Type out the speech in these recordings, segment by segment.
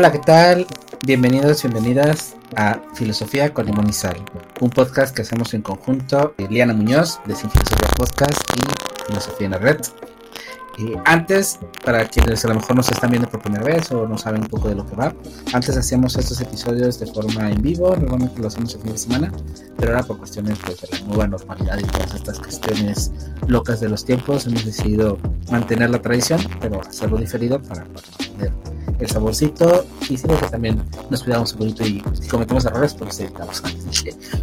Hola, ¿qué tal? Bienvenidos bienvenidas a Filosofía con Limón y Sal, un podcast que hacemos en conjunto Liana Muñoz de Sin Filosofía Podcast y Filosofía en la Red. Y antes, para quienes a lo mejor nos están viendo por primera vez o no saben un poco de lo que va, antes hacíamos estos episodios de forma en vivo, normalmente lo hacemos el fin de semana, pero ahora por cuestiones pues, de la nueva normalidad y todas estas cuestiones locas de los tiempos, hemos decidido mantener la tradición, pero hacerlo diferido para, mantener el saborcito y sí, que también nos cuidamos un poquito y si cometemos errores, pues evitamos.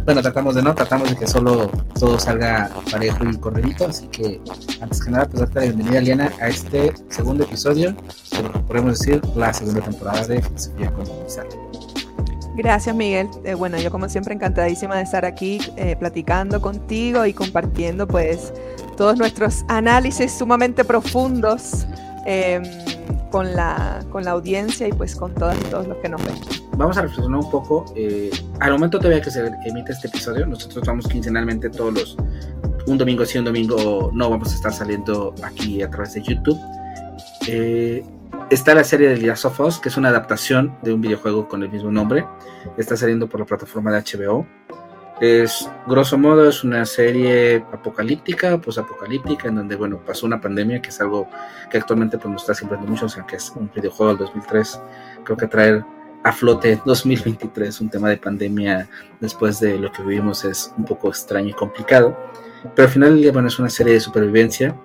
bueno, tratamos de no, tratamos de que solo todo salga parejo y corredito, así que antes que nada, pues darte la bienvenida, Liana, a este segundo episodio podemos decir la segunda temporada de Filosofía con Gracias, Miguel. Eh, bueno, yo como siempre encantadísima de estar aquí eh, platicando contigo y compartiendo pues todos nuestros análisis sumamente profundos. Eh, con la, con la audiencia y pues con todas y todos los que nos ven. Vamos a reflexionar un poco. Eh, al momento todavía que se emite este episodio, nosotros vamos quincenalmente todos los, un domingo sí, un domingo no, vamos a estar saliendo aquí a través de YouTube. Eh, está la serie de Last of Us, que es una adaptación de un videojuego con el mismo nombre. Está saliendo por la plataforma de HBO. Es, grosso modo, es una serie apocalíptica, apocalíptica en donde, bueno, pasó una pandemia, que es algo que actualmente pues, nos está sirviendo mucho, o sea, que es un videojuego del 2003. Creo que traer a flote 2023 un tema de pandemia después de lo que vivimos es un poco extraño y complicado. Pero al final bueno, es una serie de supervivencia.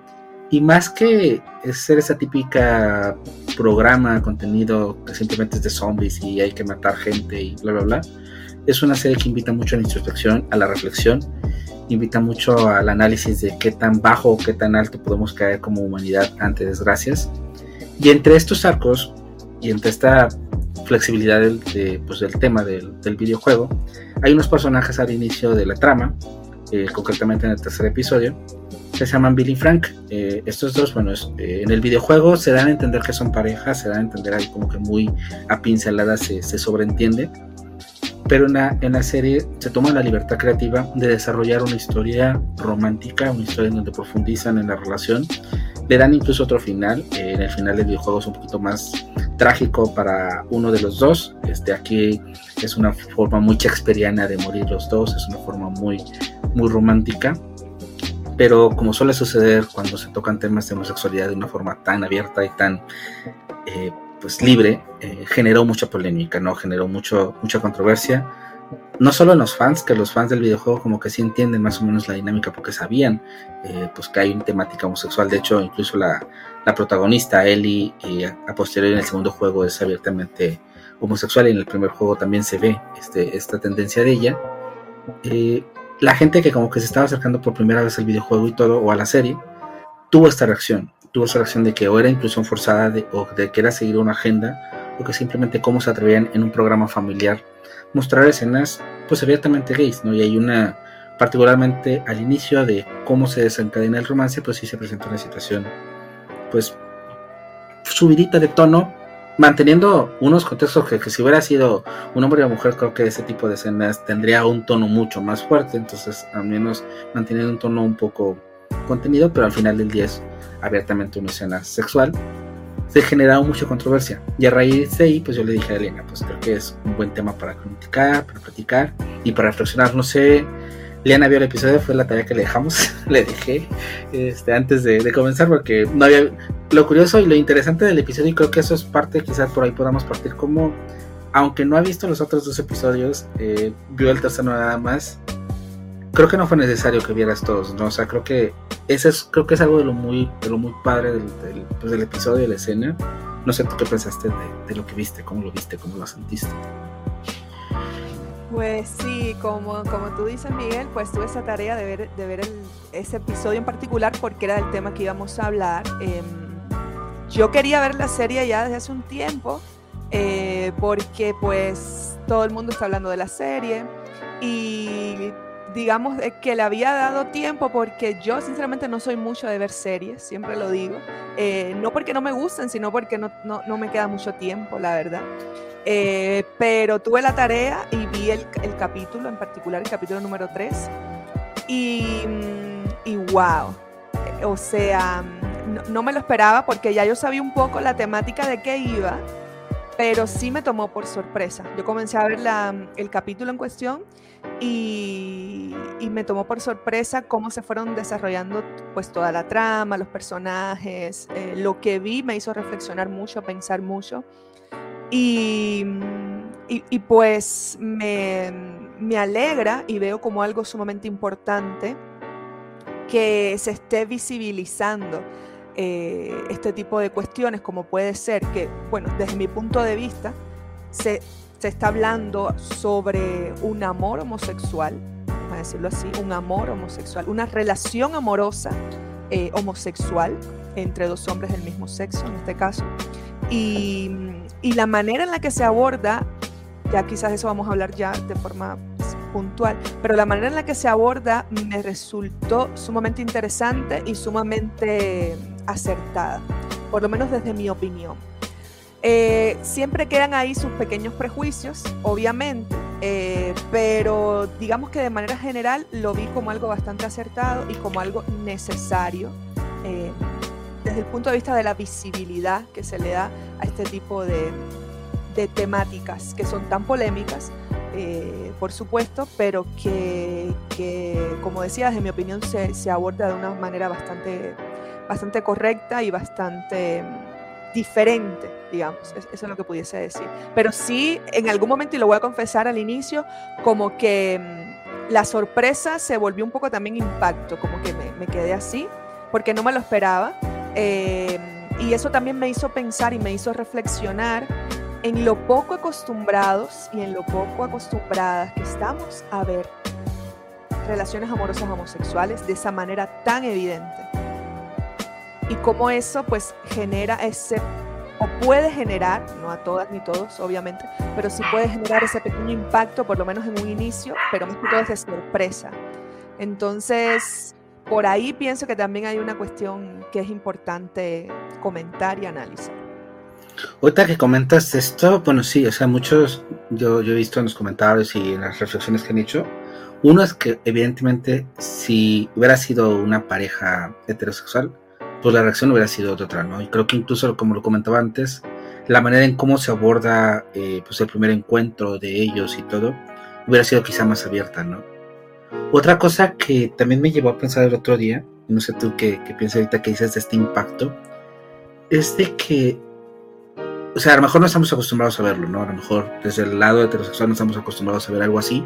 Y más que ser esa típica programa, contenido que simplemente es de zombies y hay que matar gente y bla, bla, bla es una serie que invita mucho a la introspección, a la reflexión, invita mucho al análisis de qué tan bajo o qué tan alto podemos caer como humanidad ante desgracias. Y entre estos arcos y entre esta flexibilidad del, pues, del tema del, videojuego, hay unos personajes al inicio de la trama, eh, concretamente en el tercer episodio, que se llaman Billy y Frank. Eh, estos dos, bueno, eh, en el videojuego se dan a entender que son parejas, se dan a entender ahí como que muy a pinceladas se, se sobreentiende pero en la, en la serie se toma la libertad creativa de desarrollar una historia romántica, una historia en donde profundizan en la relación. Le dan incluso otro final, eh, en el final del videojuego es un poquito más trágico para uno de los dos. Este, aquí es una forma muy shakespeariana de morir los dos, es una forma muy, muy romántica. Pero como suele suceder cuando se tocan temas de homosexualidad de una forma tan abierta y tan eh, pues libre, eh, generó mucha polémica, ¿no? Generó mucho, mucha controversia. No solo en los fans, que los fans del videojuego como que sí entienden más o menos la dinámica porque sabían eh, pues que hay una temática homosexual. De hecho, incluso la, la protagonista, Ellie, eh, a posteriori en el segundo juego es abiertamente homosexual y en el primer juego también se ve este, esta tendencia de ella. la gente que como que se estaba acercando por primera vez al videojuego y todo, o a la serie, tuvo esta reacción tuvo esa reacción de que o era inclusión forzada o de que era seguir una agenda o que simplemente cómo se atrevían en un programa familiar mostrar escenas pues abiertamente gays, ¿no? Y hay una, particularmente al inicio de cómo se desencadena el romance, pues sí se presenta una situación pues subidita de tono, manteniendo unos contextos que, si hubiera sido un hombre o mujer, creo que ese tipo de escenas tendría un tono mucho más fuerte, entonces al menos manteniendo un tono un poco contenido, pero al final del día es abiertamente una escena sexual, se generaba mucha controversia. Y a raíz de ahí, pues yo le dije a Elena, pues creo que es un buen tema para criticar, para platicar y para reflexionar. No sé, Liana vio el episodio, fue la tarea que le dejamos, le dejé este, antes de, comenzar, porque no había. Lo curioso y lo interesante del episodio, y creo que eso es parte, quizás por ahí podamos partir, como, aunque no ha visto los otros dos episodios, eh, vio el tercero nada más creo que no fue necesario que vieras todos, ¿no? O sea, creo que ese es, creo que es algo de lo muy, de lo muy padre del, pues, del, episodio, de la escena. No sé tú qué pensaste de, lo que viste, cómo lo viste, cómo lo sentiste. Pues sí, como, como tú dices, Miguel, pues tuve esa tarea de ver, de ver ese episodio en particular porque era el tema que íbamos a hablar. Em, yo quería ver la serie ya desde hace un tiempo eh, porque pues todo el mundo está hablando de la serie y digamos, que le había dado tiempo porque yo sinceramente no soy mucho de ver series, siempre lo digo. Eh, no porque no me gusten, sino porque no, no, me queda mucho tiempo, la verdad. Eh, pero tuve la tarea y vi el, el, capítulo, en particular el capítulo número 3. Y, mm, y wow, o sea, no, no me lo esperaba porque ya yo sabía un poco la temática de qué iba pero sí me tomó por sorpresa. Yo comencé a ver el capítulo en cuestión y, me tomó por sorpresa cómo se fueron desarrollando pues toda la trama, los personajes, eh, lo que vi me hizo reflexionar mucho, pensar mucho. Y, y, pues me, me alegra y veo como algo sumamente importante que se esté visibilizando eh, este tipo de cuestiones, como puede ser que, bueno, desde mi punto de vista, se, se está hablando sobre un amor homosexual, vamos a decirlo así, un amor homosexual, una relación amorosa eh, homosexual entre dos hombres del mismo sexo, en este caso. Y, y la manera en la que se aborda, ya quizás eso vamos a hablar ya de forma puntual, pero la manera en la que se aborda me resultó sumamente interesante y sumamente acertada, por lo menos desde mi opinión. Eh, siempre quedan ahí sus pequeños prejuicios, obviamente, eh, pero digamos que de manera general lo vi como algo bastante acertado y como algo necesario eh, desde el punto de vista de la visibilidad que se le da a este tipo de, temáticas que son tan polémicas por supuesto, pero que, como decía, en mi opinión se, aborda de una manera bastante, bastante correcta y bastante mm, diferente, digamos, eso es lo que pudiese decir. Pero sí, en algún momento, y lo voy a confesar al inicio, como que mm, la sorpresa se volvió un poco también impacto, como que me, quedé así, porque no me lo esperaba. Eh, y eso también me hizo pensar y me hizo reflexionar en lo poco acostumbrados y en lo poco acostumbradas que estamos a ver relaciones amorosas homosexuales de esa manera tan evidente. Y cómo eso pues genera ese, o puede generar, no a todas ni todos obviamente, pero sí puede generar ese pequeño impacto, por lo menos en un inicio, pero más que todo es de sorpresa. Entonces, por ahí pienso que también hay una cuestión que es importante comentar y analizar. Ahorita que comentas esto, bueno, sí, o sea, muchos, yo, yo he visto en los comentarios y en las reflexiones que han hecho, uno es que evidentemente si hubiera sido una pareja heterosexual, pues la reacción hubiera sido otra, ¿no? Y creo que incluso, como lo comentaba antes, la manera en cómo se aborda eh, pues el primer encuentro de ellos y todo, hubiera sido quizá más abierta, ¿no? Otra cosa que también me llevó a pensar el otro día, no sé tú qué, qué piensas ahorita que dices de este impacto, es de que o sea, a lo mejor no estamos acostumbrados a verlo, ¿no? A lo mejor desde el lado heterosexual no estamos acostumbrados a ver algo así.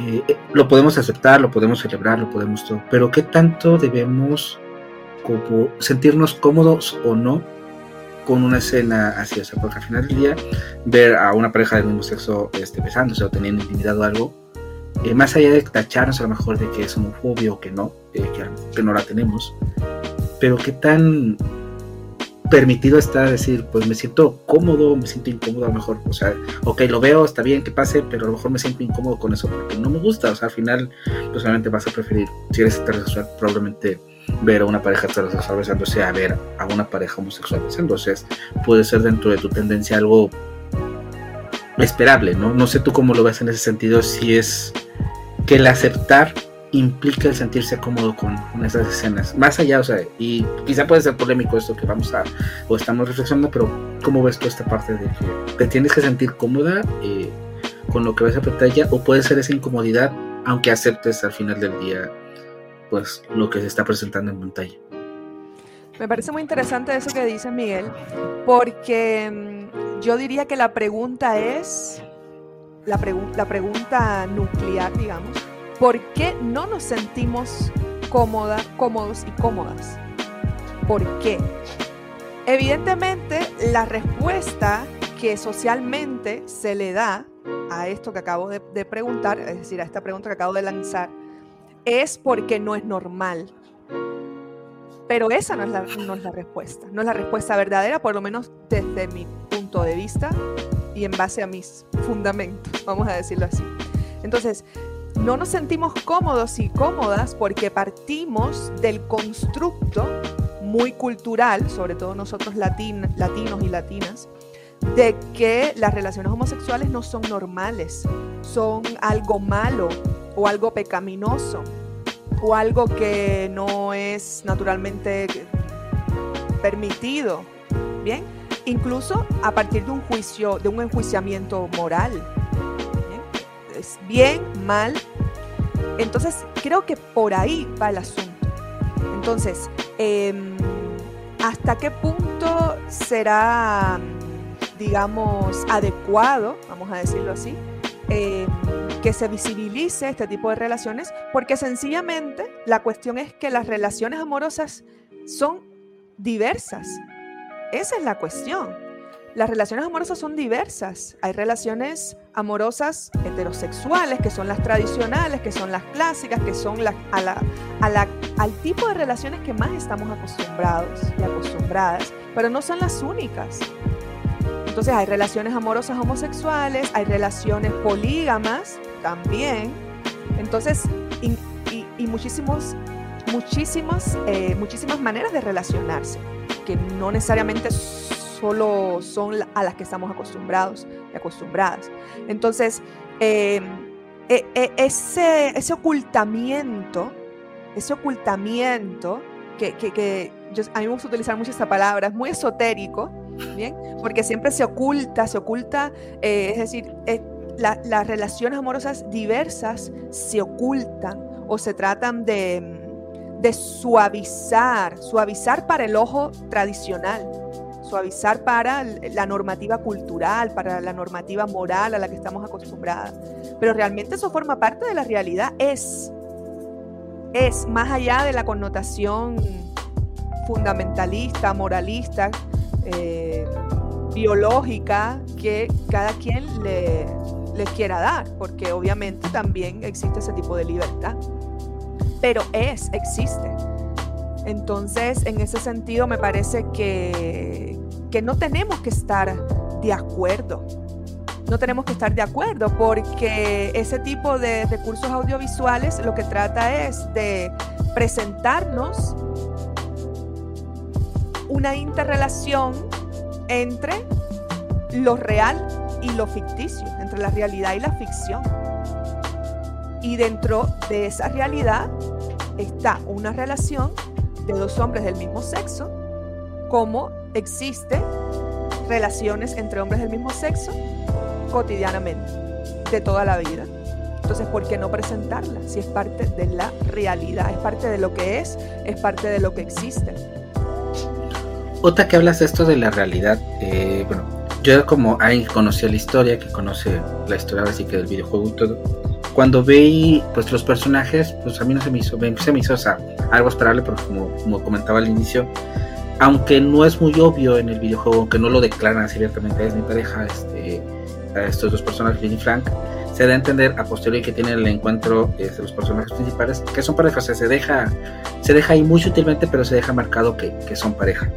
Eh, eh, lo podemos aceptar, lo podemos celebrar, lo podemos todo, pero ¿qué tanto debemos como sentirnos cómodos o no con una escena así? O sea, porque al final del día, ver a una pareja del mismo sexo este, besándose o teniendo intimidad o algo, eh, más allá de tacharnos a lo mejor de que es homofobia o que no, que, que no la tenemos, pero qué tan permitido está decir, pues me siento cómodo, me siento incómodo a lo mejor, o sea, ok, lo veo, está bien que pase, pero a lo mejor me siento incómodo con eso porque no me gusta, o sea, al final, pues solamente vas a preferir, si eres heterosexual, probablemente ver a una pareja heterosexual besándose a ver a una pareja homosexual besándose, puede ser dentro de tu tendencia algo esperable, ¿no? No sé tú cómo lo ves en ese sentido, si es que el aceptar implica el sentirse cómodo con, esas escenas. Más allá, o sea, y quizá puede ser polémico esto que vamos a, o estamos reflexionando, pero ¿cómo ves tú esta parte de que te tienes que sentir cómoda eh, con lo que ves a pantalla o puede ser esa incomodidad aunque aceptes al final del día pues lo que se está presentando en pantalla? Me parece muy interesante eso que dice Miguel, porque mm, yo diría que la pregunta es, la, la pregunta nuclear, digamos, ¿Por qué no nos sentimos cómodos y cómodas? ¿Por qué? Evidentemente, la respuesta que socialmente se le da a esto que acabo de, preguntar, es decir, a esta pregunta que acabo de lanzar, es porque no es normal. Pero esa no es, la, no es la respuesta, no es la respuesta verdadera, por lo menos desde mi punto de vista y en base a mis fundamentos, vamos a decirlo así. Entonces, no nos sentimos cómodos y cómodas porque partimos del constructo muy cultural, sobre todo nosotros latinos y latinas, de que las relaciones homosexuales no son normales, son algo malo o algo pecaminoso o algo que no es naturalmente permitido. Bien, incluso a partir de un juicio, de un enjuiciamiento moral. Es bien, mal. Entonces, creo que por ahí va el asunto. Entonces, em, ¿hasta qué punto será, digamos, adecuado, vamos a decirlo así, em, que se visibilice este tipo de relaciones? Porque sencillamente la cuestión es que las relaciones amorosas son diversas. Esa es la cuestión. Las relaciones amorosas son diversas. Hay relaciones amorosas heterosexuales, que son las tradicionales, que son las clásicas, que son la, al tipo de relaciones que más estamos acostumbrados y acostumbradas, pero no son las únicas. Entonces hay relaciones amorosas homosexuales, hay relaciones polígamas también. Entonces, y, y muchísimos, muchísimas, eh, muchísimas maneras de relacionarse, que no necesariamente solo son a las que estamos acostumbrados y acostumbradas. Entonces, em, e, e, ese, ocultamiento, ese ocultamiento, que, que, yo, a mí me gusta utilizar mucho esta palabra, es muy esotérico, Porque siempre se oculta, se oculta, eh, es decir, eh, las relaciones amorosas diversas se ocultan o se tratan de, de suavizar, suavizar para el ojo tradicional, suavizar para la normativa cultural, para la normativa moral a la que estamos acostumbradas. Pero realmente eso forma parte de la realidad, es, es más allá de la connotación fundamentalista, moralista, eh, biológica que cada quien le, quiera dar, porque obviamente también existe ese tipo de libertad. Pero es, existe. Entonces, en ese sentido, me parece que, que no tenemos que estar de acuerdo. No tenemos que estar de acuerdo porque ese tipo de recursos audiovisuales lo que trata es de presentarnos una interrelación entre lo real y lo ficticio, entre la realidad y la ficción. Y dentro de esa realidad está una relación de dos hombres del mismo sexo, como existe relaciones entre hombres del mismo sexo cotidianamente, de toda la vida. Entonces, ¿por qué no presentarla? Si es parte de la realidad, es parte de lo que es, es parte de lo que existe. Otra que hablas de esto de la realidad, eh, bueno, yo como alguien que conoció la historia, que conoce la historia así del videojuego y todo, cuando veí pues los personajes, pues a mí no se me hizo, se me hizo algo esperable, porque como, comentaba al inicio, aunque no es muy obvio en el videojuego, aunque no lo declaran así abiertamente, es mi pareja, este, a estos dos personajes, Lynn y Frank, se da a entender a posteriori que tienen el encuentro de los personajes principales, que son parejas, se deja, se deja ahí muy sutilmente, pero se deja marcado que, que son pareja.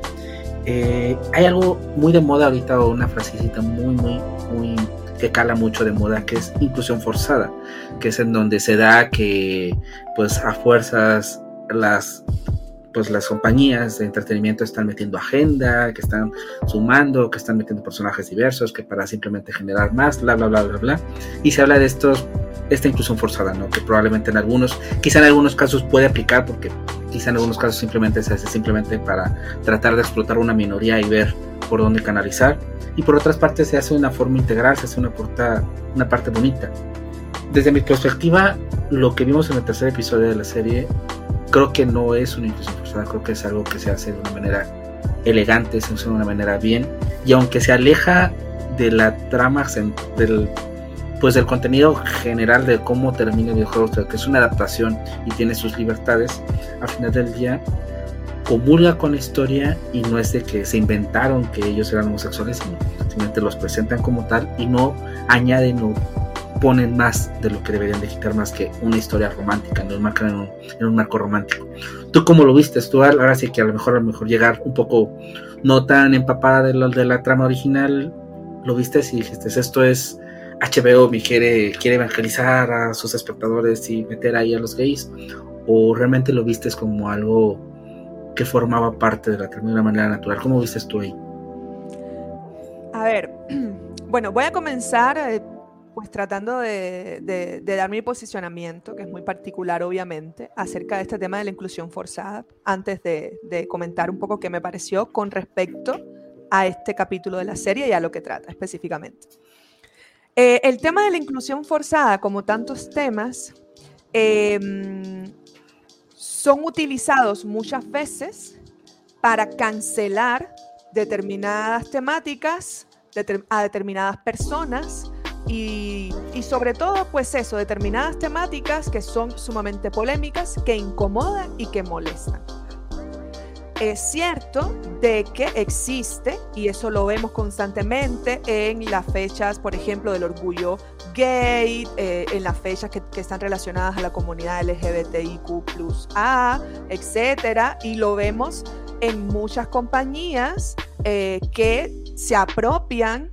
Eh, hay algo muy de moda ahorita, o una frasecita muy, muy, muy que cala mucho de moda, que es inclusión forzada, que es en donde se da que, pues, a fuerzas las pues las compañías de entretenimiento están metiendo agenda, que están sumando, que están metiendo personajes diversos, que para simplemente generar más, bla, bla, bla, bla, bla. Y se habla de estos, esta inclusión forzada, ¿no? Que probablemente en algunos, quizá en algunos casos puede aplicar, porque quizá en algunos casos simplemente se hace simplemente para tratar de explotar una minoría y ver por dónde canalizar. Y por otras partes se hace de una forma integral, se hace una, porta, una parte bonita. Desde mi perspectiva, lo que vimos en el tercer episodio de la serie creo que no es una inclusión forzada, creo que es algo que se hace de una manera elegante, se hace de una manera bien, y aunque se aleja de la trama del pues del contenido general de cómo termina el videojuego, que es una adaptación y tiene sus libertades, al final del día comulga con la historia y no es de que se inventaron que ellos eran homosexuales, sino simplemente los presentan como tal y no añaden o ponen más de lo que deberían de quitar más que una historia romántica, no marcan en un, en un marco romántico. ¿Tú cómo lo viste? Tú ahora sí que a lo mejor a lo mejor llegar un poco no tan empapada de, lo, de la trama original, lo viste y dijiste, esto es HBO quiere, quiere evangelizar a sus espectadores y meter ahí a los gays, o realmente lo viste como algo que formaba parte de la de una manera natural. ¿Cómo viste tú ahí? A ver, bueno, voy a comenzar eh, pues tratando de, dar mi posicionamiento, que es muy particular obviamente, acerca de este tema de la inclusión forzada, antes de, comentar un poco qué me pareció con respecto a este capítulo de la serie y a lo que trata específicamente. Eh, el tema de la inclusión forzada, como tantos temas, em, son utilizados muchas veces para cancelar determinadas temáticas a determinadas personas y, sobre todo, pues eso, determinadas temáticas que son sumamente polémicas, que incomodan y que molestan. Es cierto de que existe, y eso lo vemos constantemente en las fechas, por ejemplo, del orgullo gay, eh, en las fechas que, están relacionadas a la comunidad LGBTIQ, A, etcétera, y lo vemos en muchas compañías eh, que se apropian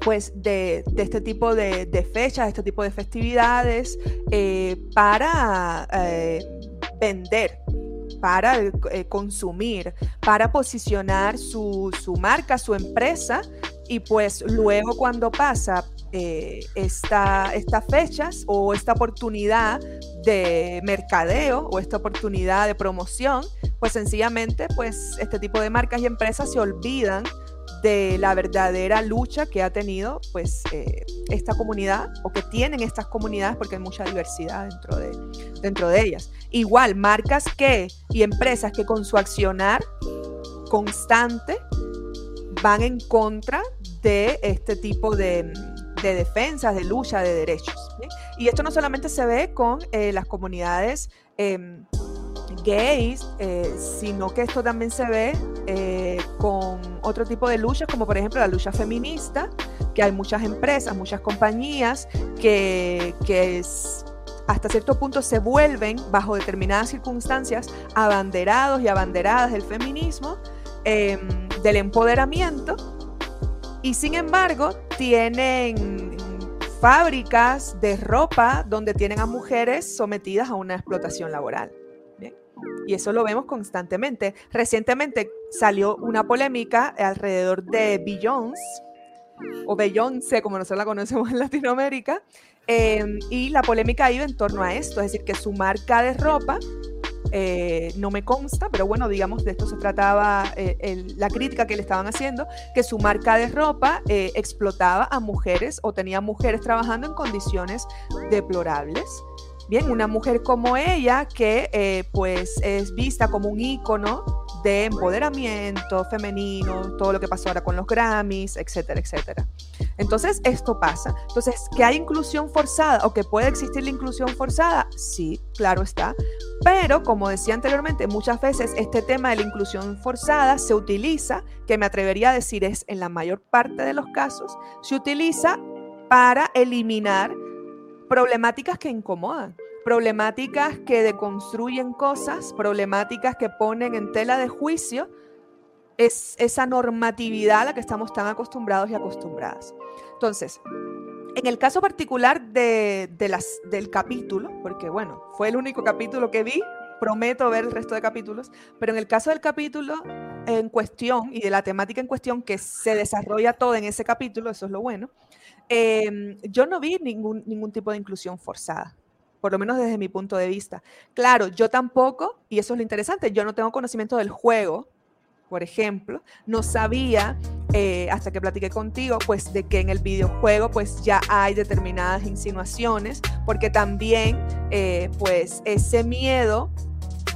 pues de, este tipo de, fechas, de este tipo de festividades eh, para vender, para eh, consumir, para posicionar su, marca, su empresa y pues luego cuando pasa esta, estas fechas o esta oportunidad de mercadeo o esta oportunidad de promoción, pues sencillamente pues este tipo de marcas y empresas se olvidan de la verdadera lucha que ha tenido pues eh, esta comunidad o que tienen estas comunidades porque hay mucha diversidad dentro de, dentro de ellas. Igual, marcas que y empresas que con su accionar constante van en contra de este tipo de, de defensas, de lucha de derechos. Y esto no solamente se ve con eh, las comunidades em, gays, eh, sino que esto también se ve con otro tipo de luchas, como por ejemplo la lucha feminista, que hay muchas empresas, muchas compañías que, hasta cierto punto se vuelven, bajo determinadas circunstancias, abanderados y abanderadas del feminismo, em, del empoderamiento, y sin embargo tienen fábricas de ropa donde tienen a mujeres sometidas a una explotación laboral. Y eso lo vemos constantemente. Recientemente salió una polémica alrededor de Beyoncé, o Beyoncé, como nosotros la conocemos en Latinoamérica, em, y la polémica iba en torno a esto, es decir, que su marca de ropa, eh, no me consta, pero bueno, digamos, de esto se trataba eh, la crítica que le estaban haciendo, que su marca de ropa eh, explotaba a mujeres o tenía mujeres trabajando en condiciones deplorables. Bien, una mujer como ella que eh, pues es vista como un ícono de empoderamiento femenino, todo lo que pasó ahora con los Grammys, etcétera, etcétera. Entonces, esto pasa. Entonces, ¿que hay inclusión forzada o que puede existir la inclusión forzada? Sí, claro está. Pero, como decía anteriormente, muchas veces este tema de la inclusión forzada se utiliza, que me atrevería a decir es en la mayor parte de los casos, se utiliza para eliminar problemáticas que incomodan, problemáticas que deconstruyen cosas, problemáticas que ponen en tela de juicio es esa normatividad a la que estamos tan acostumbrados y acostumbradas. Entonces, en el caso particular de, las, del capítulo, porque bueno, fue el único capítulo que vi, prometo ver el resto de capítulos, pero en el caso del capítulo en cuestión y de la temática en cuestión que se desarrolla todo en ese capítulo, eso es lo bueno, Em, yo no vi ningún, ningún tipo de inclusión forzada, por lo menos desde mi punto de vista. Claro, yo tampoco, y eso es lo interesante, yo no tengo conocimiento del juego, por ejemplo, no sabía eh, hasta que platiqué contigo, pues de que en el videojuego pues ya hay determinadas insinuaciones, porque también eh, pues ese miedo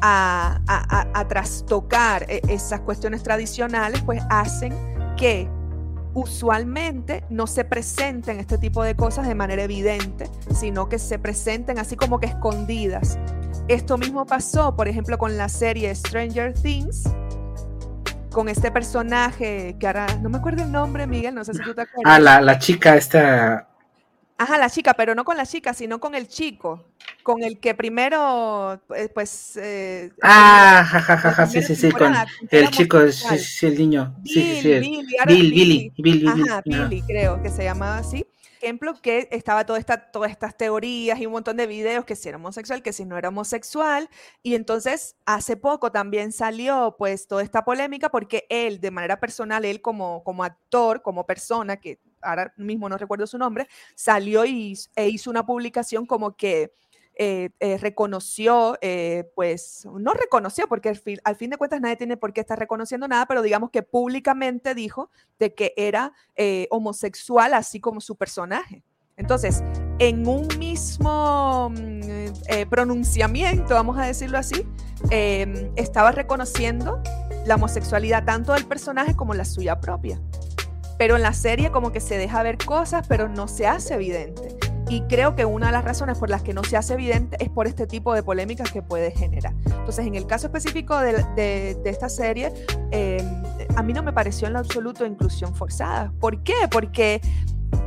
a, a, a, trastocar e, esas cuestiones tradicionales pues hacen que usualmente no se presenten este tipo de cosas de manera evidente, sino que se presenten así como que escondidas. Esto mismo pasó, por ejemplo, con la serie Stranger Things, con este personaje que ahora no me acuerdo el nombre, Miguel, no sé si tú te acuerdas. Ah, la, la chica esta Ajá, la chica, pero no con la chica, sino con el chico, con el que primero, eh, pues... Eh, ah, jajaja, sí, sí, sí, con el chico, sí, sí, el niño. sí, sí, sí. Bill, Billy, Billy, Ajá, Billy, creo que se llamaba así. Ejemplo, que estaba toda esta, todas estas teorías y un montón de videos que si era homosexual, que si no era homosexual. Y entonces, hace poco también salió, pues, toda esta polémica porque él, de manera personal, él como, como actor, como persona, que ahora mismo no recuerdo su nombre, salió y, e hizo una publicación como que eh, eh, reconoció, pues no reconoció, porque al fin, al fin, de cuentas nadie tiene por qué estar reconociendo nada, pero digamos que públicamente dijo de que era homosexual, así como su personaje. Entonces, en un mismo mm, pronunciamiento, vamos a decirlo así, em, estaba reconociendo la homosexualidad tanto del personaje como la suya propia. Pero en la serie como que se deja ver cosas, pero no se hace evidente. Y creo que una de las razones por las que no se hace evidente es por este tipo de polémicas que puede generar. Entonces, en el caso específico de, esta serie, em, a mí no me pareció en lo absoluto inclusión forzada. ¿Por qué? Porque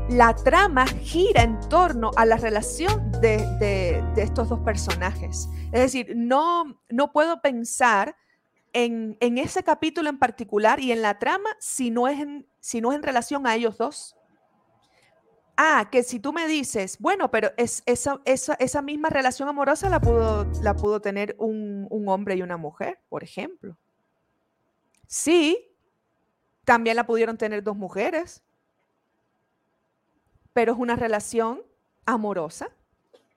la trama gira en torno a la relación de, estos dos personajes. Es decir, no, no puedo pensar en, ese capítulo en particular y en la trama si no es si no es en relación a ellos dos. Ah, que si tú me dices, bueno, pero es, esa, esa, misma relación amorosa la pudo, la pudo tener un, hombre y una mujer, por ejemplo. Sí, también la pudieron tener dos mujeres, pero es una relación amorosa.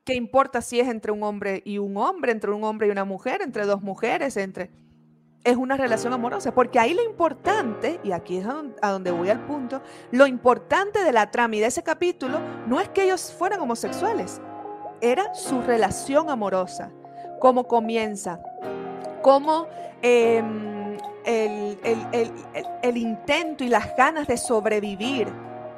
¿Qué importa si es entre un hombre y un hombre, entre un hombre y una mujer, entre dos mujeres, entre es una relación amorosa, porque ahí lo importante, y aquí es a donde voy al punto, lo importante de la trama y de ese capítulo no es que ellos fueran homosexuales, era su relación amorosa, cómo comienza, cómo em, el, intento y las ganas de sobrevivir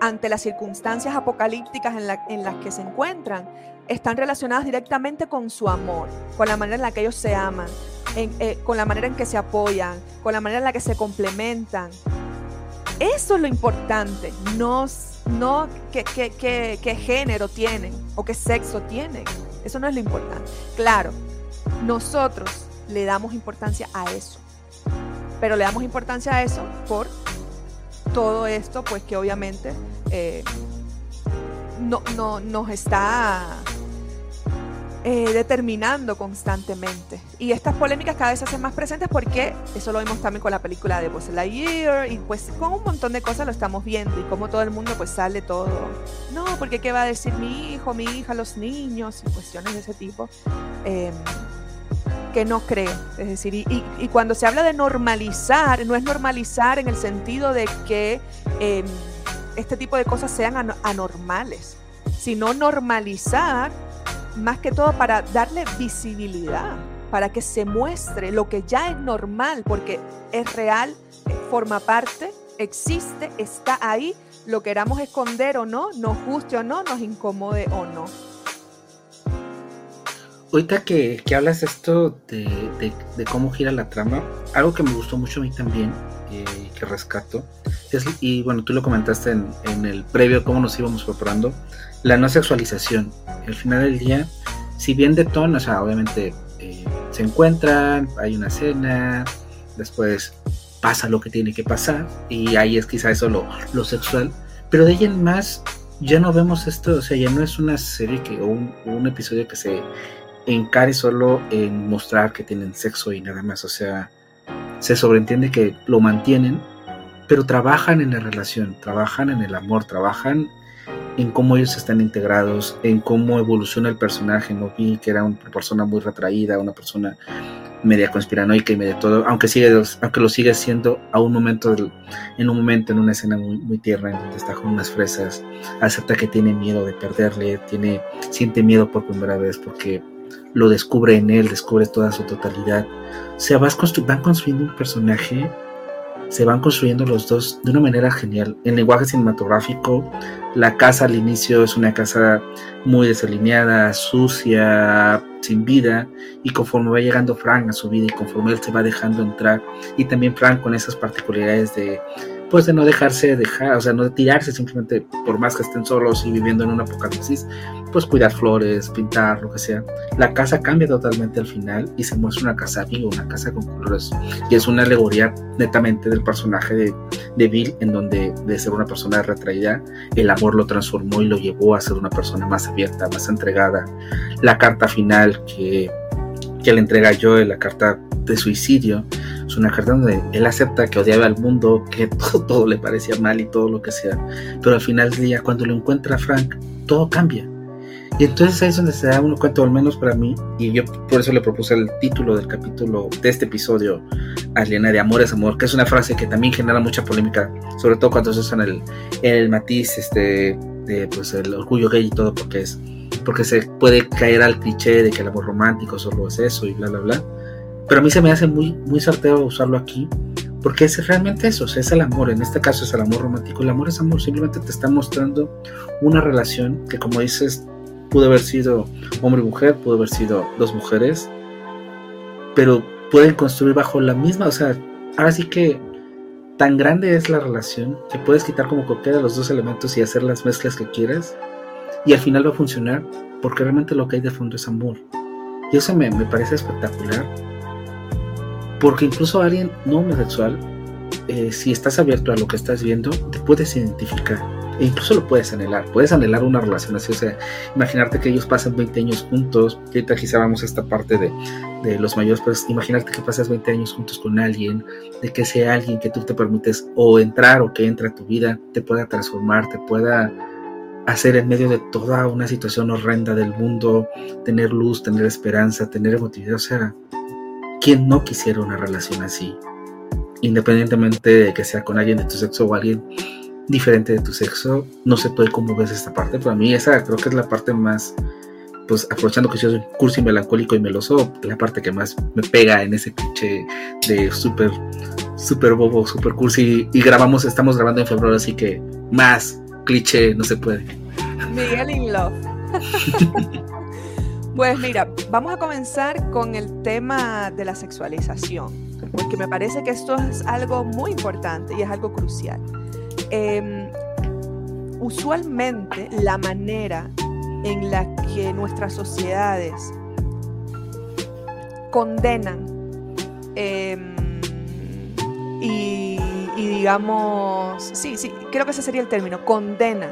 ante las circunstancias apocalípticas en, en las que se encuentran están relacionadas directamente con su amor, con la manera en la que ellos se aman, eh, con la manera en que se apoyan, con la manera en la que se complementan. Eso es lo importante, no, no qué, qué género tienen o qué sexo tienen. Eso no es lo importante. Claro, nosotros le damos importancia a eso, pero le damos importancia a eso por todo esto, pues que obviamente eh, no, no, nos está eh, determinando constantemente. Y estas polémicas cada vez se hacen más presentes porque eso lo vimos también con la película de Buzz Lightyear y pues con un montón de cosas lo estamos viendo y como todo el mundo pues sale todo, no, porque qué va a decir mi hijo, mi hija, los niños y cuestiones de ese tipo. Em, que no creo. Es decir, y, cuando se habla de normalizar, no es normalizar en el sentido de que em, este tipo de cosas sean anormales, sino normalizar más que todo para darle visibilidad, para que se muestre lo que ya es normal, porque es real, forma parte, existe, está ahí, lo queramos esconder o no, nos guste o no, nos incomode o no. Ahorita que, que hablas esto de, cómo gira la trama, algo que me gustó mucho a mí también, eh, que rescato, es, y bueno, tú lo comentaste en, en el previo, cómo nos íbamos preparando, la no sexualización. Al final del día, si bien de tono, o sea, obviamente eh, se encuentran, hay una cena, después pasa lo que tiene que pasar, y ahí es quizá eso lo, lo sexual, pero de ahí en más ya no vemos esto, o sea, ya no es una serie que, o un, un episodio que se encare solo en mostrar que tienen sexo y nada más, o sea, se sobreentiende que lo mantienen, pero trabajan en la relación, trabajan en el amor, trabajan en cómo ellos están integrados, en cómo evoluciona el personaje. No vi que era una persona muy retraída, una persona media conspiranoica y media todo, aunque sigue, aunque lo sigue siendo a un momento, en un momento, en una escena muy, tierna, en donde está con unas fresas, acepta que tiene miedo de perderle, tiene, siente miedo por primera vez porque lo descubre en él, descubre toda su totalidad. O sea, vas van construyendo un personaje se van construyendo los dos de una manera genial. En lenguaje cinematográfico, la casa al inicio es una casa muy desalineada, sucia, sin vida, y conforme va llegando Frank a su vida y conforme él se va dejando entrar, y también Frank con esas particularidades de pues de no dejarse dejar, o sea, no de tirarse simplemente por más que estén solos y viviendo en un apocalipsis, pues cuidar flores, pintar, lo que sea. La casa cambia totalmente al final y se muestra una casa viva, una casa con colores. Y es una alegoría netamente del personaje de, de Bill, en donde de ser una persona retraída, el amor lo transformó y lo llevó a ser una persona más abierta, más entregada. La carta final que, que le entrega Joel, la carta de suicidio, es una carta donde él acepta que odiaba al mundo, que todo, le parecía mal y todo lo que sea. Pero al final del día, cuando lo encuentra Frank, todo cambia. Y entonces ahí es donde se da uno cuenta, al menos para mí, y yo por eso le propuse el título del capítulo de este episodio, Aliena de Amor es Amor, que es una frase que también genera mucha polémica, sobre todo cuando se usa en el, el matiz este, de pues, el orgullo gay y todo, porque es porque se puede caer al cliché de que el amor romántico solo es eso y bla, bla, bla. Pero a mí se me hace muy, muy certero usarlo aquí, porque es realmente eso, es el amor, en este caso es el amor romántico. El amor es amor, simplemente te está mostrando una relación que, como dices, pudo haber sido hombre y mujer, pudo haber sido dos mujeres, pero pueden construir bajo la misma, o sea, ahora sí que tan grande es la relación que puedes quitar como cualquiera los dos elementos y hacer las mezclas que quieras y al final va a funcionar porque realmente lo que hay de fondo es amor. Y eso me, me parece espectacular porque incluso alguien no homosexual, eh, si estás abierto a lo que estás viendo, te puedes identificar e incluso lo puedes anhelar, puedes anhelar una relación así, o sea, imaginarte que ellos pasan 20 años juntos, que ahorita quizá vamos a esta parte de, los mayores, pues imaginarte que pasas 20 años juntos con alguien, de que sea alguien que tú te permites o entrar o que entre a tu vida, te pueda transformar, te pueda hacer en medio de toda una situación horrenda del mundo, tener luz, tener esperanza, tener emotividad, o sea, ¿quién no quisiera una relación así? Independientemente de que sea con alguien de tu sexo o alguien diferente de tu sexo. No sé tú cómo ves esta parte, pero a mí esa creo que es la parte más, pues aprovechando que yo soy cursi, melancólico y meloso, la parte que más me pega en ese cliché de súper, súper bobo, súper cursi. Y grabamos, estamos grabando en febrero, así que más cliché no se puede. Miguel in Love. pues mira, vamos a comenzar con el tema de la sexualización, porque me parece que esto es algo muy importante y es algo crucial. Em, usualmente la manera en la que nuestras sociedades condenan em, y, digamos, sí, sí, creo que ese sería el término, condenan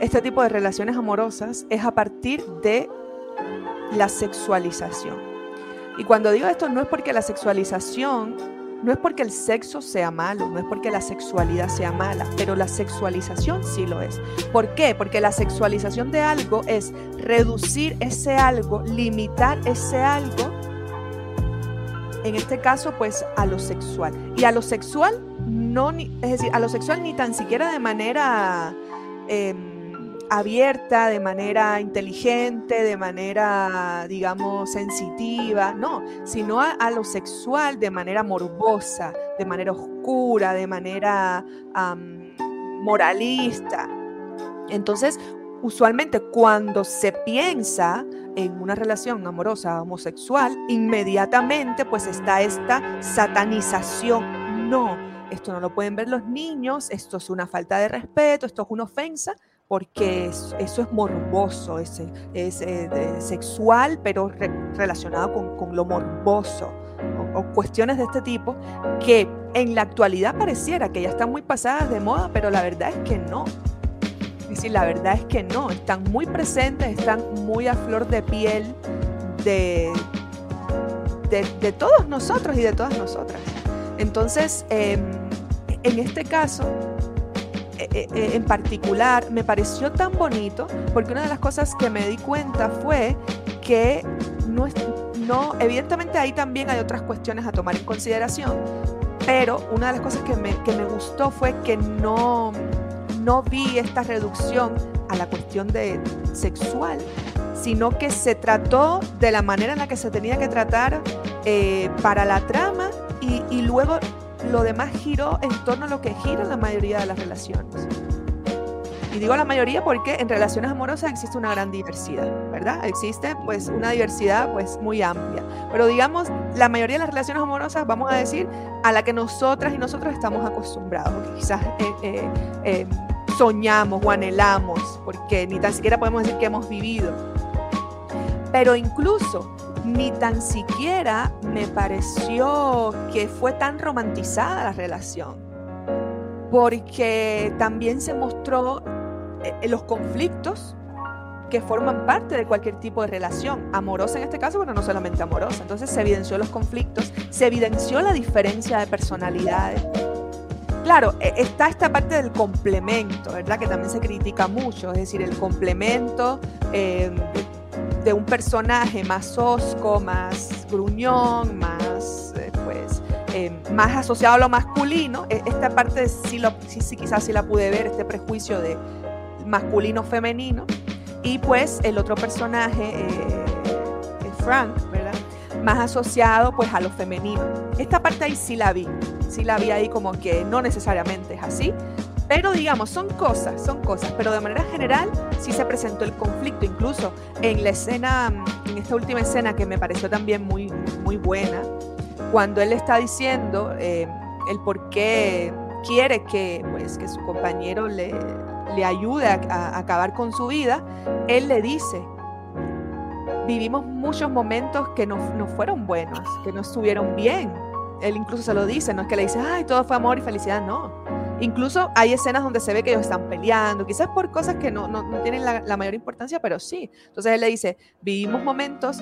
este tipo de relaciones amorosas es a partir de la sexualización. Y cuando digo esto no es porque la sexualización no es porque el sexo sea malo, no es porque la sexualidad sea mala, pero la sexualización sí lo es. ¿Por qué? Porque la sexualización de algo es reducir ese algo, limitar ese algo, en este caso pues a lo sexual. Y a lo sexual no, es decir, a lo sexual ni tan siquiera de manera... Em, abierta, de manera inteligente, de manera, digamos, sensitiva, no, sino a, lo sexual de manera morbosa, de manera oscura, de manera moralista. Entonces, usualmente cuando se piensa en una relación amorosa homosexual, inmediatamente pues está esta satanización. No, esto no lo pueden ver los niños, esto es una falta de respeto, esto es una ofensa porque eso es morboso, es, es eh, sexual, pero relacionado con, lo morboso, o, cuestiones de este tipo, que en la actualidad pareciera que ya están muy pasadas de moda, pero la verdad es que no. Es decir, la verdad es que no, están muy presentes, están muy a flor de piel de, de, todos nosotros y de todas nosotras. Entonces, em, en este caso, eh, eh, eh, en particular me pareció tan bonito porque una de las cosas que me di cuenta fue que no, no, evidentemente ahí también hay otras cuestiones a tomar en consideración, pero una de las cosas que me, que me gustó fue que no, no vi esta reducción a la cuestión de sexual, sino que se trató de la manera en la que se tenía que tratar para la trama y, y luego lo demás giró en torno a lo que gira la mayoría de las relaciones. Y digo la mayoría porque en relaciones amorosas existe una gran diversidad, ¿verdad? Existe pues una diversidad pues muy amplia. Pero digamos, la mayoría de las relaciones amorosas, vamos a decir, a la que nosotras y nosotros estamos acostumbrados, porque quizás eh, eh, eh, soñamos o anhelamos, porque ni tan siquiera podemos decir que hemos vivido. Pero incluso ni tan siquiera me pareció que fue tan romantizada la relación, porque también se mostró eh, los conflictos que forman parte de cualquier tipo de relación, amorosa en este caso, pero no solamente amorosa. Entonces se evidenció los conflictos, se evidenció la diferencia de personalidades. Claro, e, está esta parte del complemento, ¿verdad? Que también se critica mucho, es decir, el complemento eh, de un personaje más osco, más gruñón, más, eh, pues, más asociado a lo masculino. E, esta parte sí, lo, sí, sí, quizás sí la pude ver, este prejuicio de masculino-femenino. Y pues el otro personaje, Frank, ¿verdad? Más asociado pues a lo femenino. Esta parte ahí sí la vi, sí la vi ahí como que no necesariamente es así, pero digamos, son cosas, son cosas, pero de manera general sí se presentó el conflicto, incluso en la escena, en esta última escena que me pareció también muy, muy buena, cuando él está diciendo eh, el por qué quiere que, pues, que su compañero le, le ayude a, acabar con su vida, él le dice, vivimos muchos momentos que no, no fueron buenos, que no estuvieron bien. Él incluso se lo dice, no es que le dice, ay, todo fue amor y felicidad, no Incluso hay escenas donde se ve que ellos están peleando, quizás por cosas que no, tienen la, mayor importancia, pero sí. Entonces él le dice, vivimos momentos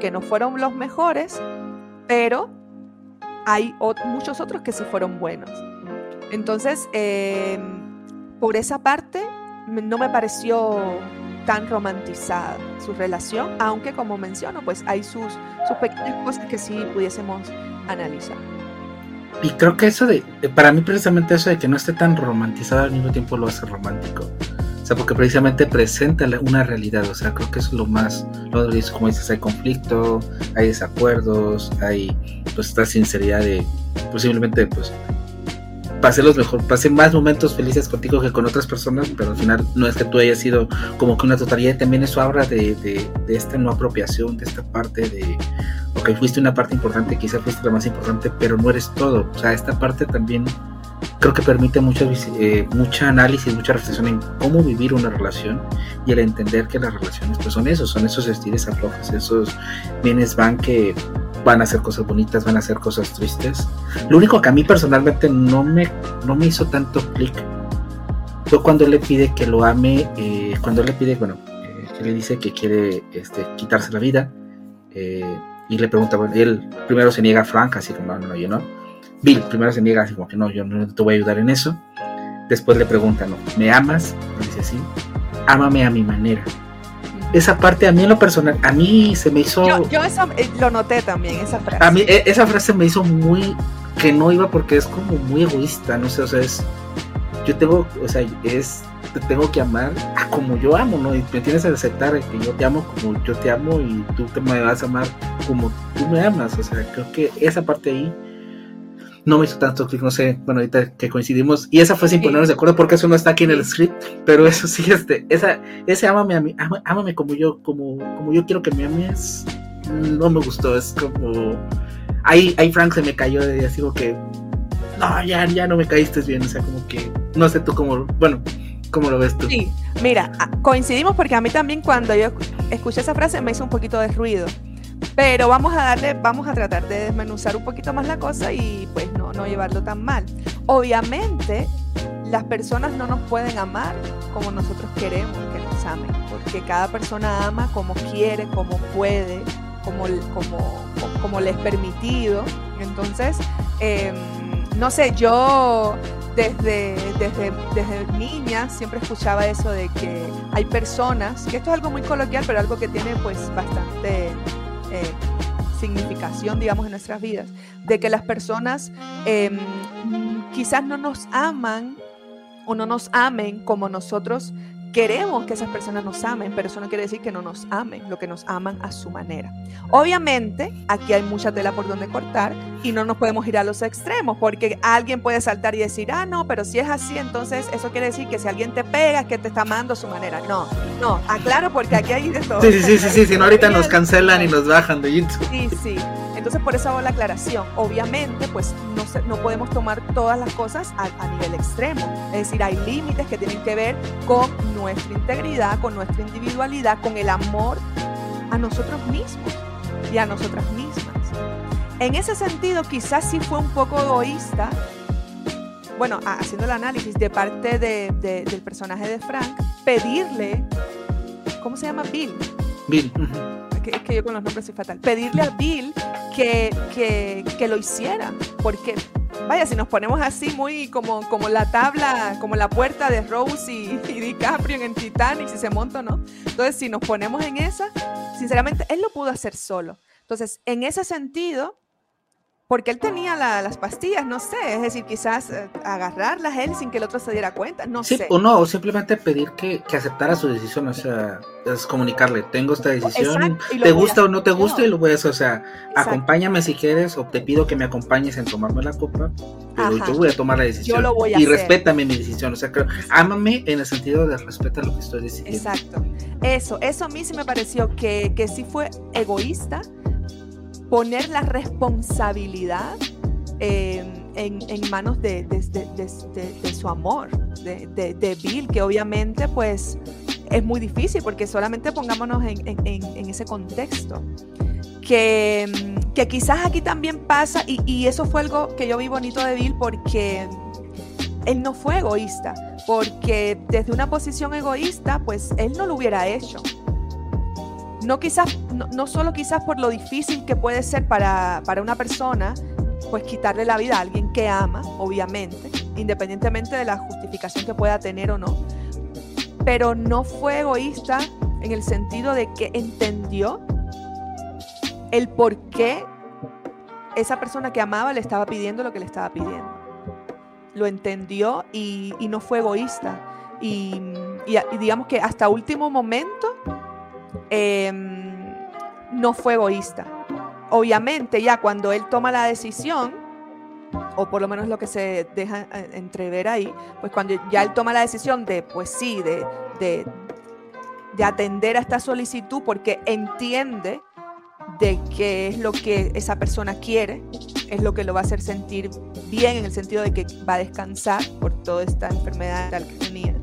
que no fueron los mejores, pero hay muchos otros que sí fueron buenos. Entonces, em, por esa parte, no me pareció tan romantizada su relación, aunque como menciono, pues hay sus, sus pequeñas cosas que sí pudiésemos analizar. Y creo que eso de, para mí precisamente eso de que no esté tan romantizado al mismo tiempo lo hace romántico. O sea, porque precisamente presenta una realidad. O sea, creo que eso es lo más, lo como dices, hay conflicto, hay desacuerdos, hay pues esta sinceridad de posiblemente pues pasé los mejor, pasé más momentos felices contigo que con otras personas, pero al final no es que tú hayas sido como que una totalidad, también eso habla de, de, de esta no apropiación, de esta parte de, ok, fuiste una parte importante, quizá fuiste la más importante, pero no eres todo, o sea, esta parte también creo que permite mucho, eh, análisis, mucha reflexión en cómo vivir una relación y el entender que las relaciones pues son eso, son esos estilos aflojas, esos bienes van que van a hacer cosas bonitas, van a hacer cosas tristes. Lo único que a mí personalmente no me, no me hizo tanto clic fue cuando le pide que lo ame, eh, cuando le pide, bueno, eh, que le dice que quiere este, quitarse la vida eh, y le pregunta, bueno, él primero se niega a Frank, así como no, no, yo no. Bill primero se niega así como que no, yo no te voy a ayudar en eso. Después le pregunta, no, ¿me amas? Le dice sí, ámame a mi manera esa parte a mí en lo personal, a mí se me hizo... Yo, eso eh, lo noté también, esa frase. A mí e, esa frase me hizo muy... que no iba porque es como muy egoísta, no sé, o sea, es... Yo tengo, o sea, es... Te tengo que amar a como yo amo, ¿no? Y me tienes que aceptar que yo te amo como yo te amo y tú te me vas a amar como tú me amas, o sea, creo que esa parte ahí no me hizo tanto clic, no sé, bueno, ahorita que coincidimos, y esa fue sin ponernos de acuerdo porque eso no está aquí en el script, pero eso sí, este, esa, ese ámame a mí, ámame como yo, como, como yo quiero que me ames, no me gustó, es como, ahí, ahí Frank se me cayó de así como que, no, ya, ya no me caíste bien, o sea, como que, no sé tú cómo, bueno, ¿cómo lo ves tú? Sí, mira, coincidimos porque a mí también cuando yo escuché esa frase me hizo un poquito de ruido. Pero vamos a darle, vamos a tratar de desmenuzar un poquito más la cosa y pues no, no llevarlo tan mal. Obviamente, las personas no nos pueden amar como nosotros queremos que nos amen, porque cada persona ama como quiere, como puede, como, como, como le es permitido. Entonces, em, no sé, yo desde, desde, desde niña siempre escuchaba eso de que hay personas, que esto es algo muy coloquial, pero algo que tiene pues bastante eh, significación, digamos, en nuestras vidas, de que las personas em, quizás no nos aman o no nos amen como nosotros queremos que esas personas nos amen, pero eso no quiere decir que no nos amen, lo que nos aman a su manera. Obviamente, aquí hay mucha tela por donde cortar y no nos podemos ir a los extremos, porque alguien puede saltar y decir, ah, no, pero si es así, entonces eso quiere decir que si alguien te pega, es que te está amando a su manera. No, no, aclaro porque aquí hay de todo. Sí, sí, sí, sí, si no ahorita nos cancelan y nos bajan de YouTube. Sí, sí. Entonces por eso hago la aclaración. Obviamente, pues no, no podemos tomar todas las cosas a, nivel extremo. Es decir, hay límites que tienen que ver con nuestra integridad, con nuestra individualidad, con el amor a nosotros mismos y a nosotras mismas. En ese sentido, quizás sí fue un poco egoísta, bueno, haciendo el análisis de parte del personaje de Frank, pedirle, ¿cómo se llama? Bill. Bill. Es que, yo con los nombres soy fatal. Pedirle a Bill que, que, que lo hiciera, porque vaya, si nos ponemos así muy como, como la tabla, como la puerta de Rose y, y DiCaprio en Titanic, si se monta no. Entonces, si nos ponemos en esa, sinceramente, él lo pudo hacer solo. Entonces, en ese sentido, porque él tenía las pastillas, no sé, es decir, quizás eh, agarrarlas él sin que el otro se diera cuenta, no sí, sé. O no, o simplemente pedir que, que, aceptara su decisión, o sea, es comunicarle, tengo esta decisión, te gusta o no te gusta y lo puedes, o sea, acompáñame si quieres o te pido que me acompañes en tomarme la copa, pero yo voy a tomar la decisión. Yo lo voy a y hacer. respétame mi decisión, o sea, creo, ámame en el sentido de respeta lo que estoy decidiendo. Exacto, eso, eso a mí sí me pareció que, que sí fue egoísta poner la responsabilidad eh, en, manos de, su amor, de, Bill, que obviamente pues es muy difícil porque solamente pongámonos en, ese contexto. Que, que, quizás aquí también pasa, y, y eso fue algo que yo vi bonito de Bill porque él no fue egoísta, porque desde una posición egoísta, pues él no lo hubiera hecho no quizás, no, solo quizás por lo difícil que puede ser para, para, una persona, pues quitarle la vida a alguien que ama, obviamente, independientemente de la justificación que pueda tener o no, pero no fue egoísta en el sentido de que entendió el por qué esa persona que amaba le estaba pidiendo lo que le estaba pidiendo. Lo entendió y, no fue egoísta. Y, digamos que hasta último momento eh, no fue egoísta. Obviamente ya cuando él toma la decisión, o por lo menos lo que se deja entrever ahí, pues cuando ya él toma la decisión de, pues sí, de, de, de atender a esta solicitud porque entiende de que es lo que esa persona quiere, es lo que lo va a hacer sentir bien en el sentido de que va a descansar por toda esta enfermedad que tenía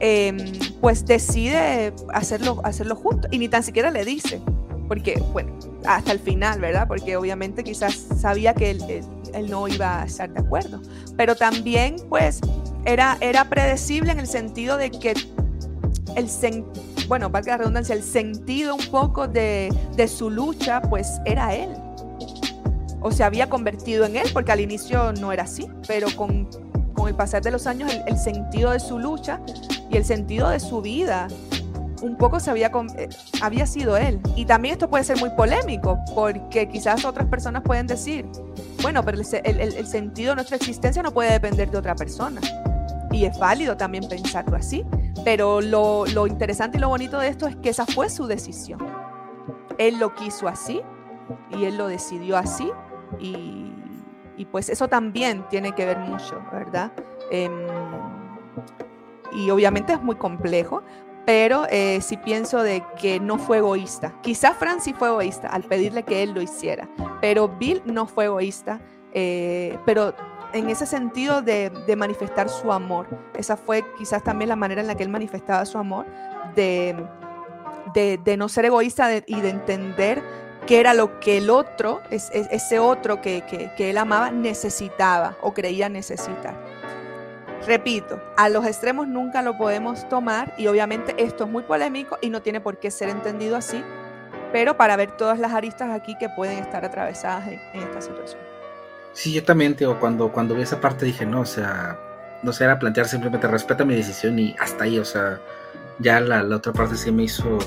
eh, pues decide hacerlo, hacerlo y ni tan siquiera le dice, porque, bueno, hasta el final, ¿verdad? Porque obviamente quizás sabía que él, él, no iba a estar de acuerdo, pero también, pues, era, era predecible en el sentido de que el bueno, valga la redundancia, el sentido un poco de, de su lucha, pues era él. O se había convertido en él, porque al inicio no era así, pero con, con el pasar de los años, el, sentido de su lucha y el sentido de su vida un poco se había, eh, había sido él. Y también esto puede ser muy polémico, porque quizás otras personas pueden decir, bueno, pero el, sentido de nuestra existencia no puede depender de otra persona. Y es válido también pensarlo así, pero lo, interesante y lo bonito de esto es que esa fue su decisión. Él lo quiso así y él lo decidió así y, pues eso también tiene que ver mucho, ¿verdad? Eh, y obviamente es muy complejo, pero eh, sí pienso de que no fue egoísta. Quizás Fran fue egoísta al pedirle que él lo hiciera, pero Bill no fue egoísta, eh, pero en ese sentido de, manifestar su amor. Esa fue quizás también la manera en la que él manifestaba su amor, de, de, no ser egoísta y de entender qué era lo que el otro, es, es, ese otro que él amaba, necesitaba o creía necesitar. Repito, a los extremos nunca lo podemos tomar y obviamente esto es muy polémico y no tiene por qué ser entendido así, pero para ver todas las aristas aquí que pueden estar atravesadas en, en esta situación. Sí, yo también, tío, cuando, cuando vi esa parte dije, no, o sea, no sé, era plantear simplemente respeta mi decisión y hasta ahí, o sea, ya la, la otra parte sí me hizo,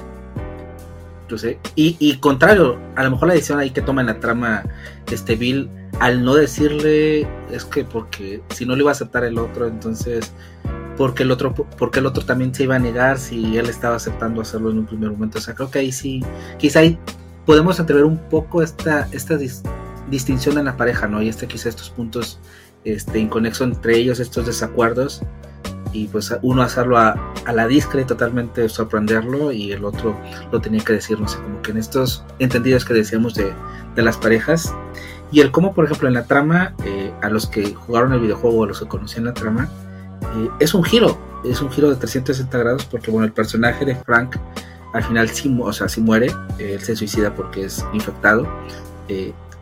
yo sé, y, y contrario, a lo mejor la decisión ahí que toma en la trama este Bill al no decirle es que porque si no le iba a aceptar el otro, entonces porque el otro porque el otro también se iba a negar si él estaba aceptando hacerlo en un primer momento. O sea, creo que ahí sí, quizá ahí podemos entrever un poco esta, esta dis, distinción en la pareja, ¿no? Y este quizá estos puntos este, inconexo entre ellos, estos desacuerdos, y pues uno hacerlo a, a la discre totalmente sorprenderlo y el otro lo tenía que decir, no sé, como que en estos entendidos que decíamos de, de las parejas, y el cómo, por ejemplo, en la trama, eh, a los que jugaron el videojuego, a los que conocían la trama, eh, es un giro, es un giro de 360 grados, porque bueno, el personaje de Frank al final sí, o sea, sí muere, eh, él se suicida porque es infectado.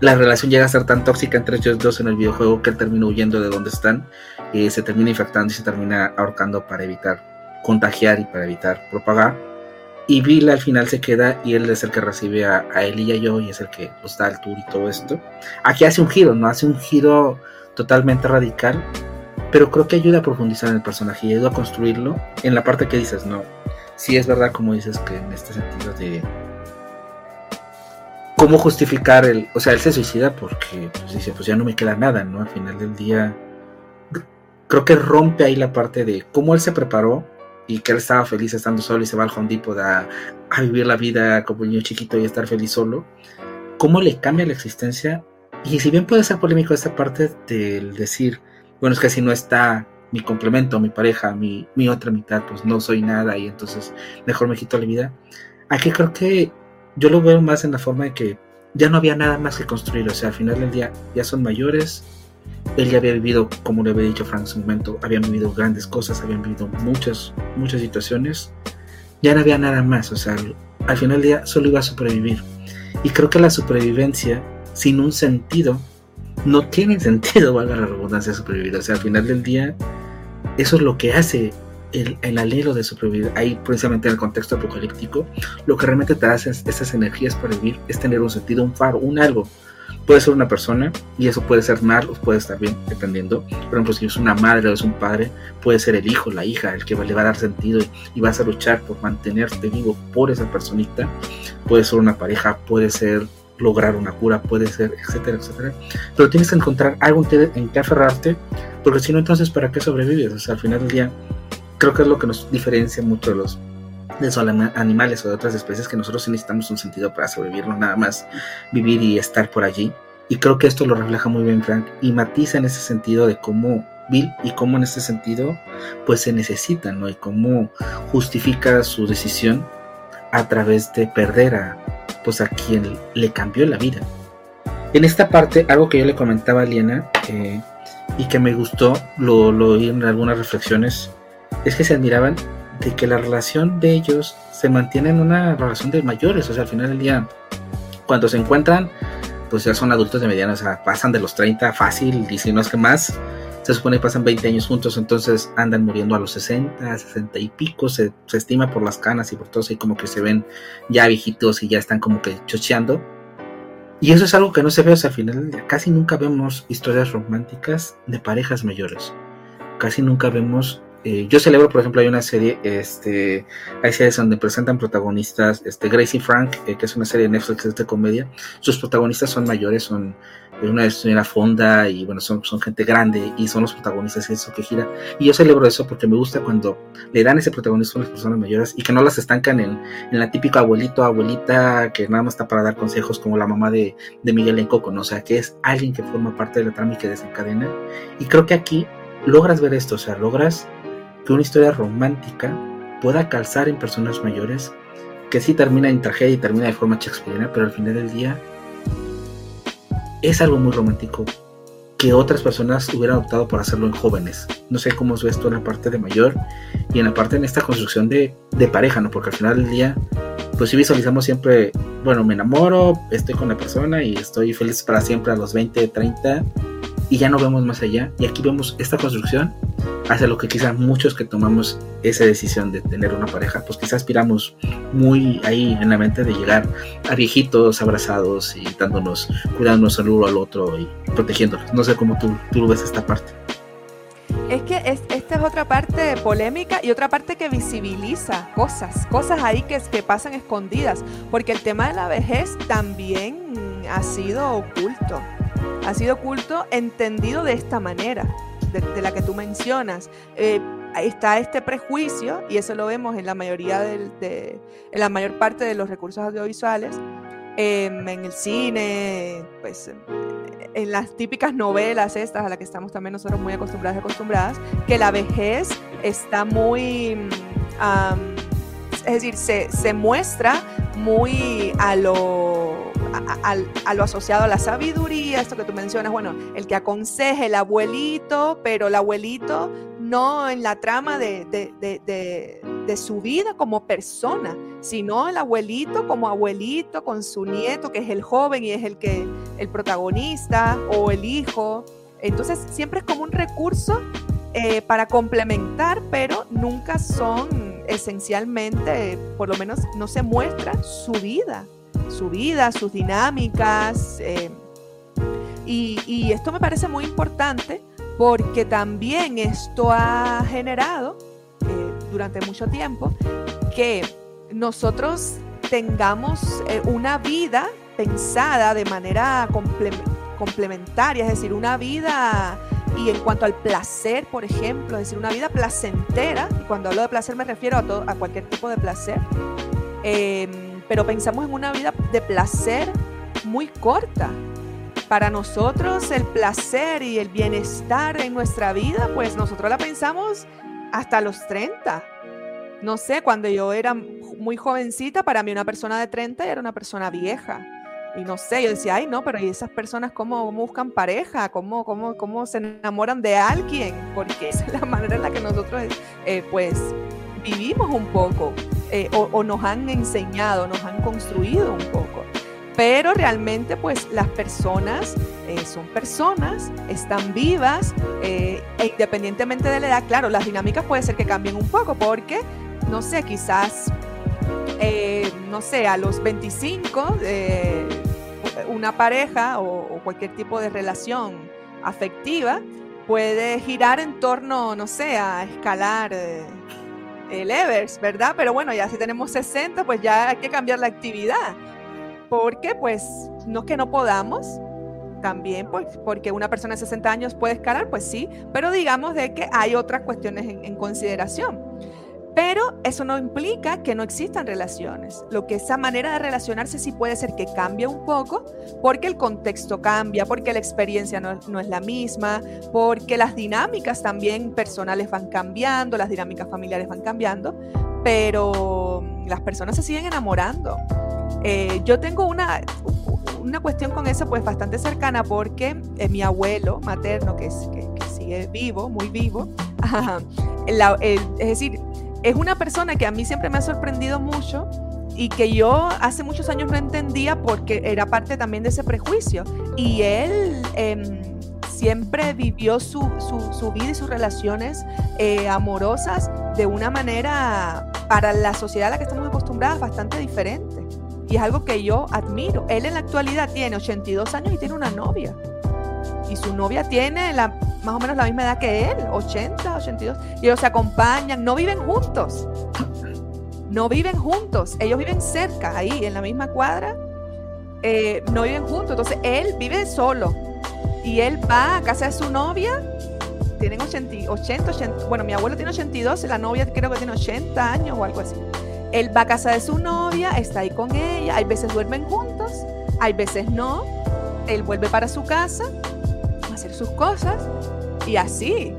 la relación llega a ser tan tóxica entre ellos dos en el videojuego que él termina huyendo de donde están, se termina infectando y se termina ahorcando para evitar contagiar y para evitar propagar y Bill al final se queda y él es el que recibe a, a él y a yo y es el que nos da el tour y todo esto. Aquí hace un giro, ¿no? Hace un giro totalmente radical, pero creo que ayuda a profundizar en el personaje y ayuda a construirlo en la parte que dices, no, sí es verdad como dices que en este sentido de cómo justificar el, o sea, él se suicida porque pues, dice, pues ya no me queda nada, ¿no? Al final del día, creo que rompe ahí la parte de cómo él se preparó y que él estaba feliz estando solo y se va al Home a, a vivir la vida como niño chiquito y estar feliz solo, cómo le cambia la existencia. Y si bien puede ser polémico esta parte del decir, bueno, es que si no está mi complemento, mi pareja, mi, mi otra mitad, pues no soy nada y entonces mejor me quito la vida. Aquí creo que yo lo veo más en la forma de que ya no había nada más que construir, o sea, al final del día ya son mayores, él ya había vivido, como le había dicho Frank en su momento, habían vivido grandes cosas, habían vivido muchas, muchas situaciones, ya no había nada más, o sea, al final del día solo iba a sobrevivir. Y creo que la supervivencia, sin un sentido, no tiene sentido, valga la redundancia, sobrevivir. O sea, al final del día, eso es lo que hace el, el alelo de sobrevivir. Ahí, precisamente en el contexto apocalíptico, lo que realmente te hace esas energías para vivir es tener un sentido, un faro, un algo Puede ser una persona y eso puede ser mal o puede estar bien, dependiendo. Por ejemplo, si es una madre o es un padre, puede ser el hijo, la hija, el que le va a dar sentido y vas a luchar por mantenerte vivo por esa personita. Puede ser una pareja, puede ser lograr una cura, puede ser, etcétera, etcétera. Pero tienes que encontrar algo en que aferrarte, porque si no, entonces, ¿para qué sobrevives? O sea, al final del día, creo que es lo que nos diferencia mucho de los de esos animales o de otras especies que nosotros necesitamos un sentido para sobrevivir, no nada más vivir y estar por allí. Y creo que esto lo refleja muy bien Frank y matiza en ese sentido de cómo Bill y cómo en ese sentido pues se necesita, ¿no? Y cómo justifica su decisión a través de perder a pues a quien le cambió la vida. En esta parte, algo que yo le comentaba a Liena eh, y que me gustó, lo, lo oí en algunas reflexiones, es que se admiraban de que la relación de ellos se mantiene en una relación de mayores, o sea, al final del día, cuando se encuentran, pues ya son adultos de mediana, o sea, pasan de los 30 fácil, y si no es que más, se supone que pasan 20 años juntos, entonces andan muriendo a los 60, 60 y pico, se, estima por las canas y por todo, y como que se ven ya viejitos y ya están como que chocheando. Y eso es algo que no se ve, o sea, al final casi nunca vemos historias románticas de parejas mayores. Casi nunca vemos eh, yo celebro, por ejemplo, hay una serie, este, hay series donde presentan protagonistas, este, Gracie Frank, eh, que es una serie de Netflix de comedia, sus protagonistas son mayores, son una señora fonda y bueno, son, son gente grande y son los protagonistas eso que gira. Y yo celebro eso porque me gusta cuando le dan ese protagonismo a las personas mayores y que no las estancan en, en la típica abuelito, abuelita que nada más está para dar consejos como la mamá de, de Miguel en Coco, ¿no? O sea, que es alguien que forma parte de la trama y que desencadena. Y creo que aquí logras ver esto, o sea, logras que una historia romántica pueda calzar en personas mayores, que sí termina en tragedia y termina de forma shakespeariana, pero al final del día es algo muy romántico que otras personas hubieran optado por hacerlo en jóvenes. No sé cómo ves tú en la parte de mayor y en la parte en esta construcción de, de pareja, ¿no? Porque al final del día, pues si visualizamos siempre, bueno, me enamoro, estoy con la persona y estoy feliz para siempre a los 20, 30 y ya no vemos más allá. Y aquí vemos esta construcción hacia lo que quizás muchos que tomamos esa decisión de tener una pareja, pues quizás aspiramos muy ahí en la mente de llegar a viejitos abrazados y dándonos, cuidándonos el uno al otro y protegiéndonos. No sé cómo tú, tú ves esta parte. Es que esta es otra parte polémica y otra parte que visibiliza cosas, cosas ahí que, que pasan escondidas, porque el tema de la vejez también ha sido oculto ha sido oculto entendido de esta manera, de, la que tú mencionas. Eh, está este prejuicio, y eso lo vemos en la mayoría de, en la mayor parte de los recursos audiovisuales, em, en el cine, pues en las típicas novelas estas a las que estamos también nosotros muy acostumbrados acostumbradas, que la vejez está muy, es decir, se, se muestra muy a lo a, lo asociado a la sabiduría, esto que tú mencionas, bueno, el que aconseja el abuelito, pero el abuelito no en la trama de, de, su vida como persona, sino el abuelito como abuelito con su nieto, que es el joven y es el que el protagonista o el hijo. Entonces siempre es como un recurso eh, para complementar, pero nunca son esencialmente, por lo menos no se muestra su vida su vida, sus dinámicas. Eh, Y, esto me parece muy importante porque también esto ha generado eh, durante mucho tiempo que nosotros tengamos eh, una vida pensada de manera complementaria, es decir, una vida y en cuanto al placer, por ejemplo, es decir, una vida placentera, y cuando hablo de placer me refiero a, todo, a cualquier tipo de placer, em, pero pensamos en una vida de placer muy corta. Para nosotros el placer y el bienestar en nuestra vida, pues nosotros la pensamos hasta los 30. No sé, cuando yo era muy jovencita, para mí una persona de 30 era una persona vieja. Y no sé, yo decía, ay, no, pero ¿y esas personas cómo, buscan pareja? ¿Cómo, cómo, ¿Cómo se enamoran de alguien? Porque esa es la manera en la que nosotros, eh, pues, vivimos un poco, eh, o, nos han enseñado, nos han construido un poco. Pero realmente, pues, las personas eh, son personas, están vivas, e independientemente de la edad, claro, las dinámicas puede ser que cambien un poco, porque, no sé, quizás eh, no sé, a los 25, eh, una pareja o, cualquier tipo de relación afectiva puede girar en torno, no sé, a escalar eh, el Evers, ¿verdad? Pero bueno, ya si tenemos 60, pues ya hay que cambiar la actividad. Porque pues no es que no podamos, también pues, porque una persona de 60 años puede escalar, pues sí, pero digamos de que hay otras cuestiones en consideración. Pero eso no implica que no existan relaciones. Lo que esa manera de relacionarse sí puede ser que cambie un poco porque el contexto cambia, porque la experiencia no, es la misma, porque las dinámicas también personales van cambiando, las dinámicas familiares van cambiando, pero las personas se siguen enamorando. Eh, yo tengo una, una cuestión con eso pues bastante cercana porque eh, mi abuelo materno, que, sigue vivo, muy vivo, es decir, es una persona que a mí siempre me ha sorprendido mucho y que yo hace muchos años no entendía porque era parte también de ese prejuicio. Y él em, siempre vivió su, vida y sus relaciones eh, amorosas de una manera, para la sociedad a la que estamos acostumbradas, bastante diferente. Y es algo que yo admiro. Él en la actualidad tiene 82 años y tiene una novia. Y su novia tiene la más o menos la misma edad que él, 80, 82, y ellos se acompañan, no viven juntos, no viven juntos, ellos viven cerca, ahí, en la misma cuadra, eh, no viven juntos, entonces él vive solo. Y él va a casa de su novia, tienen 80, 80, 80 bueno, mi abuelo tiene 82, la novia creo que tiene 80 años o algo así. Él va a casa de su novia, está ahí con ella, hay veces duermen juntos, hay veces no, él vuelve para su casa a hacer sus cosas y así.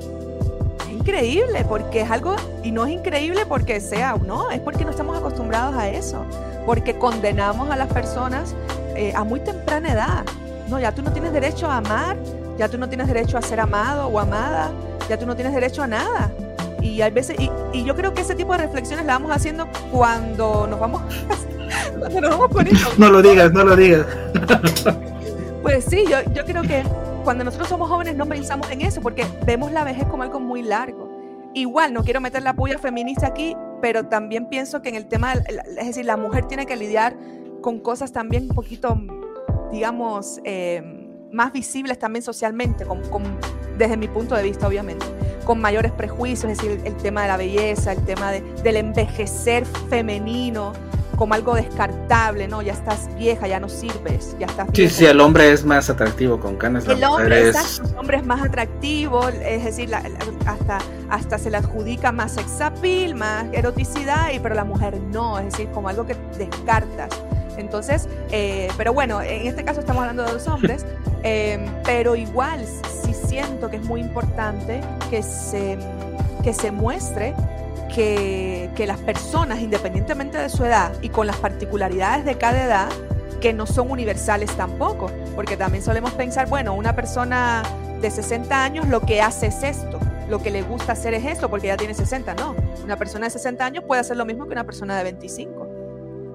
Es increíble porque es algo, y no es increíble porque sea, no, es porque no estamos acostumbrados a eso, porque condenamos a las personas eh, a muy temprana edad. No, ya tú no tienes derecho a amar, ya tú no tienes derecho a ser amado o amada, ya tú no tienes derecho a nada. Y hay veces, y, yo creo que ese tipo de reflexiones la vamos haciendo cuando nos vamos, cuando nos vamos poniendo. No lo digas, no lo digas. Pues sí, yo, yo creo que cuando nosotros somos jóvenes no pensamos en eso porque vemos la vejez como algo muy largo. Igual, no quiero meter la puya feminista aquí, pero también pienso que en el tema, es decir, la mujer tiene que lidiar con cosas también un poquito, digamos, eh, más visibles también socialmente, con, desde mi punto de vista, obviamente, con mayores prejuicios, es decir, el, tema de la belleza, el tema de, del envejecer femenino, como algo descartable, ¿no? Ya estás vieja, ya no sirves, ya estás vieja. Sí, sí, el hombre es más atractivo con canas. El hombre, es... el hombre es más atractivo, es decir, hasta, hasta se le adjudica más sex appeal, más eroticidad, y, pero la mujer no, es decir, como algo que descartas. Entonces, eh, pero bueno, en este caso estamos hablando de dos hombres, em, pero igual sí siento que es muy importante que se, que se muestre que, las personas, independientemente de su edad y con las particularidades de cada edad, que no son universales tampoco, porque también solemos pensar, bueno, una persona de 60 años lo que hace es esto, lo que le gusta hacer es esto, porque ya tiene 60, no, una persona de 60 años puede hacer lo mismo que una persona de 25.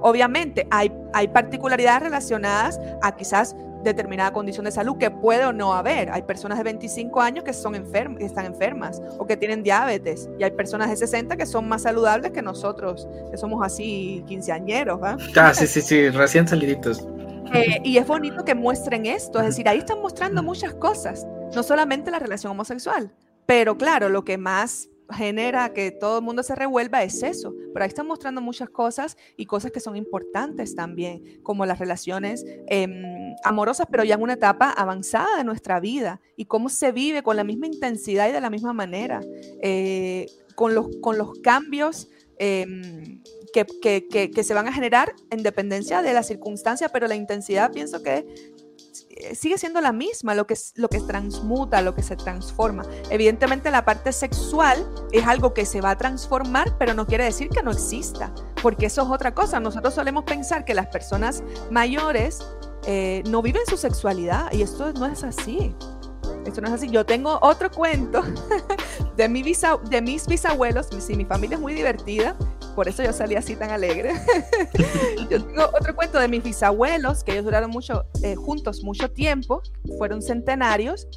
Obviamente hay, hay particularidades relacionadas a quizás determinada condición de salud que puede o no haber. Hay personas de 25 años que, son enfermas, que están enfermas o que tienen diabetes y hay personas de 60 que son más saludables que nosotros, que somos así quinceañeros. Ah, sí, sí, sí, recién saliditos. Eh, y es bonito que muestren esto, es decir, ahí están mostrando muchas cosas, no solamente la relación homosexual, pero claro, lo que más genera que todo el mundo se revuelva es eso. Pero ahí están mostrando muchas cosas y cosas que son importantes también, como las relaciones em, amorosas, pero ya en una etapa avanzada de nuestra vida y cómo se vive con la misma intensidad y de la misma manera, eh, con, los, con los cambios. Em, que, que, que, se van a generar en dependencia de la circunstancia, pero la intensidad pienso que eh, sigue siendo la misma, lo que, lo que transmuta, lo que se transforma. Evidentemente la parte sexual es algo que se va a transformar, pero no quiere decir que no exista, porque eso es otra cosa. Nosotros solemos pensar que las personas mayores eh, no viven su sexualidad y esto no es así. Esto no es así. Yo tengo otro cuento de, mi de mis bisabuelos. Sí, mi familia es muy divertida por eso yo salí así tan alegre. yo tengo otro cuento de mis bisabuelos, que ellos duraron mucho, eh, juntos mucho tiempo, fueron centenarios,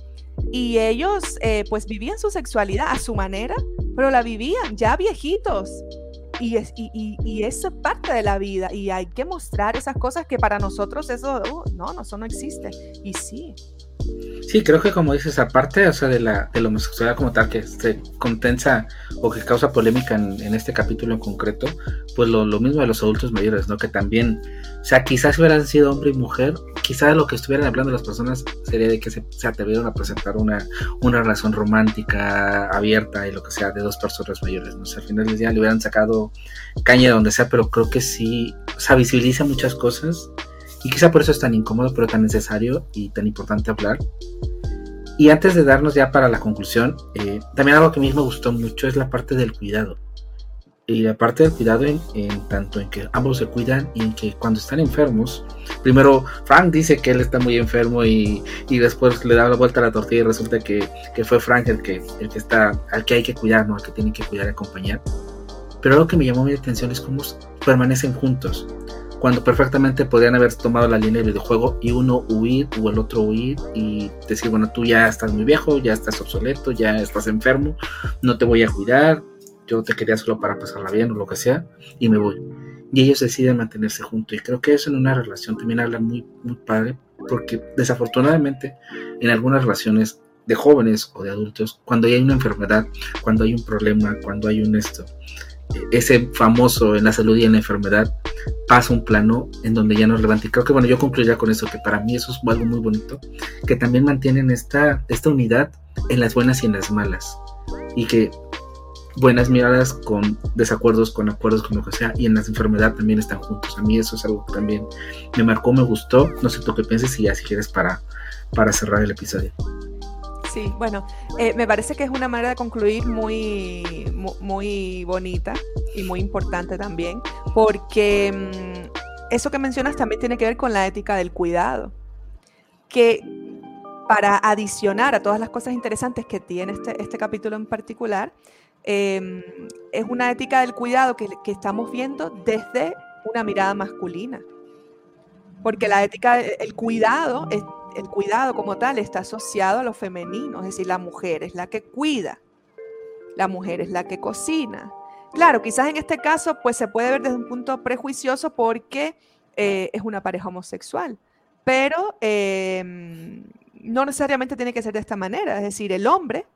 y ellos eh, pues vivían su sexualidad a su manera, pero la vivían ya viejitos. Y es, y, y, eso es parte de la vida y hay que mostrar esas cosas que para nosotros eso, uh, no, no, eso no existe. Y sí, Sí, creo que como dices, aparte o sea, de, la, de la homosexualidad como tal, que se contensa o que causa polémica en, este capítulo en concreto, pues lo, mismo de los adultos mayores, ¿no? Que también, o sea, quizás hubieran sido hombre y mujer, quizás lo que estuvieran hablando las personas sería de que se, se atrevieron a presentar una, una relación romántica, abierta y lo que sea, de dos personas mayores, ¿no? O sea, al final del día le hubieran sacado caña de donde sea, pero creo que sí, o sea, visibiliza muchas cosas y quizá por eso es tan incómodo, pero tan necesario y tan importante hablar. Y antes de darnos ya para la conclusión, eh, también algo que a mí me gustó mucho es la parte del cuidado. Y la parte del cuidado en, tanto en que ambos se cuidan y en que cuando están enfermos, primero Frank dice que él está muy enfermo y, y después le da la vuelta a la tortilla y resulta que, que, fue Frank el que, el que está, al que hay que cuidar, ¿no? al que tiene que cuidar y acompañar. Pero algo que me llamó mi atención es cómo permanecen juntos cuando perfectamente podrían haber tomado la línea del videojuego y uno huir o el otro huir y decir, bueno, tú ya estás muy viejo, ya estás obsoleto, ya estás enfermo, no te voy a cuidar, yo te quería solo para pasarla bien o lo que sea, y me voy. Y ellos deciden mantenerse juntos. Y creo que eso en una relación también habla muy, muy padre, porque desafortunadamente en algunas relaciones de jóvenes o de adultos, cuando hay una enfermedad, cuando hay un problema, cuando hay un esto, ese famoso en la salud y en la enfermedad pasa un plano en donde ya no es relevante. Y creo que bueno, yo concluiría con eso, que para mí eso es algo muy bonito, que también mantienen esta, esta unidad en las buenas y en las malas. Y que buenas miradas con desacuerdos, con acuerdos, con lo que sea, y en las enfermedades también están juntos. A mí eso es algo que también me marcó, me gustó. No sé tú qué piensas y ya si quieres para, para cerrar el episodio. Sí, bueno, eh, me parece que es una manera de concluir muy, muy, bonita y muy importante también, porque mm, eso que mencionas también tiene que ver con la ética del cuidado, que para adicionar a todas las cosas interesantes que tiene este, este capítulo en particular, em, es una ética del cuidado que, que estamos viendo desde una mirada masculina. Porque la ética, el cuidado es, el cuidado como tal está asociado a lo femenino, es decir, la mujer es la que cuida, la mujer es la que cocina. Claro, quizás en este caso pues se puede ver desde un punto prejuicioso porque eh, es una pareja homosexual, pero em, no necesariamente tiene que ser de esta manera, es decir, el hombre,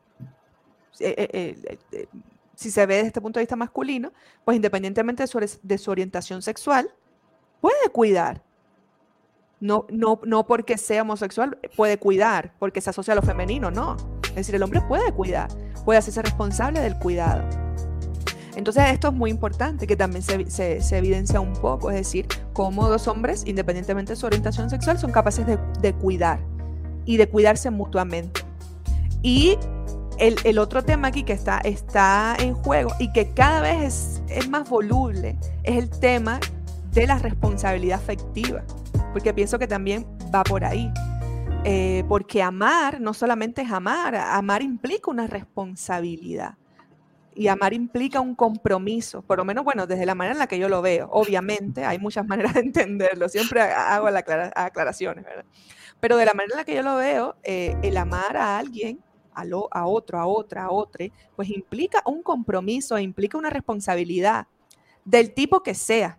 eh, eh, si se ve desde este punto de vista masculino, pues independientemente de su orientación sexual, puede cuidar no, no, no porque sea homosexual puede cuidar, porque se asocia a lo femenino, no. Es decir, el hombre puede cuidar, puede hacerse responsable del cuidado. Entonces esto es muy importante, que también se, se, evidencia un poco, es decir, cómo dos hombres, independientemente de su orientación sexual, son capaces de, cuidar y de cuidarse mutuamente. Y el, el, otro tema aquí que está, está en juego y que cada vez es, es más voluble es el tema de la responsabilidad afectiva porque pienso que también va por ahí. Eh, porque amar no solamente es amar, amar implica una responsabilidad. Y amar implica un compromiso, por lo menos, bueno, desde la manera en la que yo lo veo. Obviamente, hay muchas maneras de entenderlo, siempre hago la aclaraciones, ¿verdad? Pero de la manera en la que yo lo veo, eh, el amar a alguien, a, lo, a otro, a otra, a otro, pues implica un compromiso, implica una responsabilidad del tipo que sea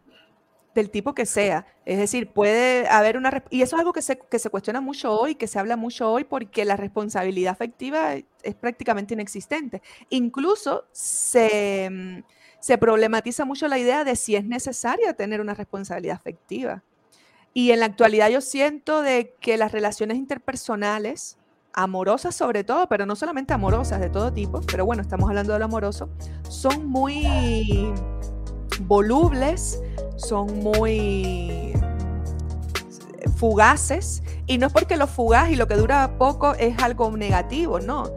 del tipo que sea. Es decir, puede haber una... Y eso es algo que se, que se cuestiona mucho hoy, que se habla mucho hoy, porque la responsabilidad afectiva es prácticamente inexistente. Incluso se, mm, se problematiza mucho la idea de si es necesaria tener una responsabilidad afectiva. Y en la actualidad yo siento de que las relaciones interpersonales, amorosas sobre todo, pero no solamente amorosas, de todo tipo, pero bueno, estamos hablando de lo amoroso, son muy volubles, son muy fugaces, y no es porque lo fugaz y lo que dura poco es algo negativo, no,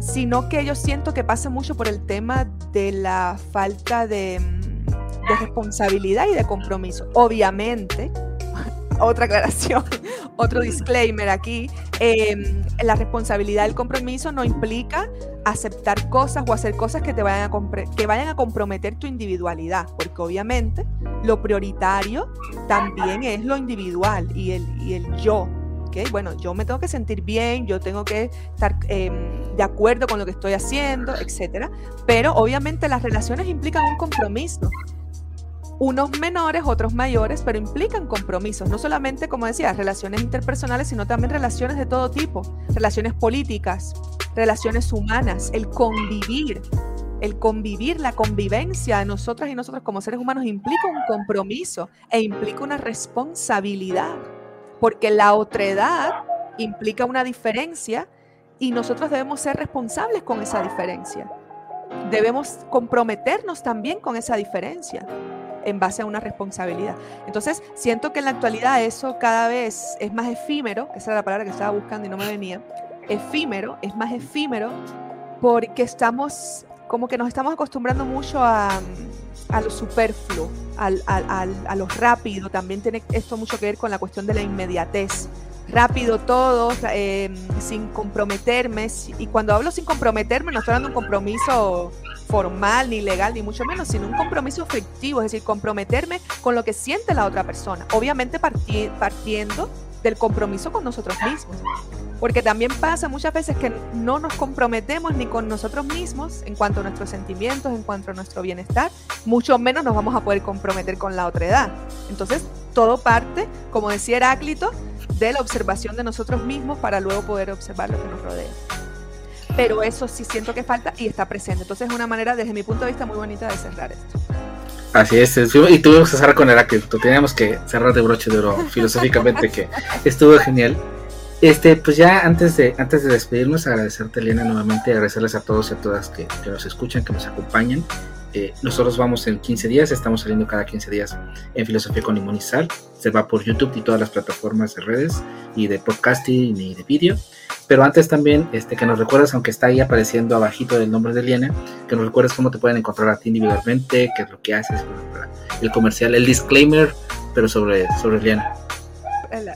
sino que yo siento que pasa mucho por el tema de la falta de, de responsabilidad y de compromiso. Obviamente, otra aclaración, otro disclaimer aquí. Em, la responsabilidad del compromiso no implica aceptar cosas o hacer cosas que te vayan a, que vayan a comprometer tu individualidad, porque obviamente lo prioritario también es lo individual y el, y el yo. ¿okay? Bueno, yo me tengo que sentir bien, yo tengo que estar em, de acuerdo con lo que estoy haciendo, etc. Pero obviamente las relaciones implican un compromiso unos menores, otros mayores, pero implican compromisos, no solamente, como decía, relaciones interpersonales, sino también relaciones de todo tipo, relaciones políticas, relaciones humanas, el convivir, el convivir, la convivencia de nosotras y nosotros como seres humanos implica un compromiso e implica una responsabilidad, porque la otredad implica una diferencia y nosotros debemos ser responsables con esa diferencia. Debemos comprometernos también con esa diferencia en base a una responsabilidad. Entonces, siento que en la actualidad eso cada vez es más efímero, esa era la palabra que estaba buscando y no me venía, efímero, es más efímero porque estamos, como que nos estamos acostumbrando mucho a, a lo superfluo, al, al, a lo rápido, también tiene esto mucho que ver con la cuestión de la inmediatez rápido todo, em, sin comprometerme. Y cuando hablo sin comprometerme, no estoy de un compromiso formal, ni legal, ni mucho menos, sino un compromiso efectivo, es decir, comprometerme con lo que siente la otra persona. Obviamente partiendo del compromiso con nosotros mismos. Porque también pasa muchas veces que no nos comprometemos ni con nosotros mismos en cuanto a nuestros sentimientos, en cuanto a nuestro bienestar, mucho menos nos vamos a poder comprometer con la otra edad. Entonces, todo parte, como decía Heráclito, de la observación de nosotros mismos para luego poder observar lo que nos rodea. Pero eso sí siento que falta y está presente. Entonces es una manera, desde mi punto de vista, muy bonita de cerrar esto. Así es, y tuvimos que cerrar con Heráclito, teníamos que cerrar de broche de oro filosóficamente, que estuvo genial. Este, pues ya antes de, antes de despedirnos, agradecerte, Elena, nuevamente, agradecerles a todos y a todas que, que nos escuchan, que nos acompañan. Eh, nosotros vamos en 15 días, estamos saliendo cada 15 días en Filosofía con Limón y Sal. Se va por YouTube y todas las plataformas de redes y de podcasting y de vídeo. Pero antes también este, que nos recuerdes, aunque está ahí apareciendo abajito del nombre de Liena, que nos recuerdes cómo te pueden encontrar a ti individualmente, qué es lo que haces, el comercial, el disclaimer, pero sobre, sobre Liena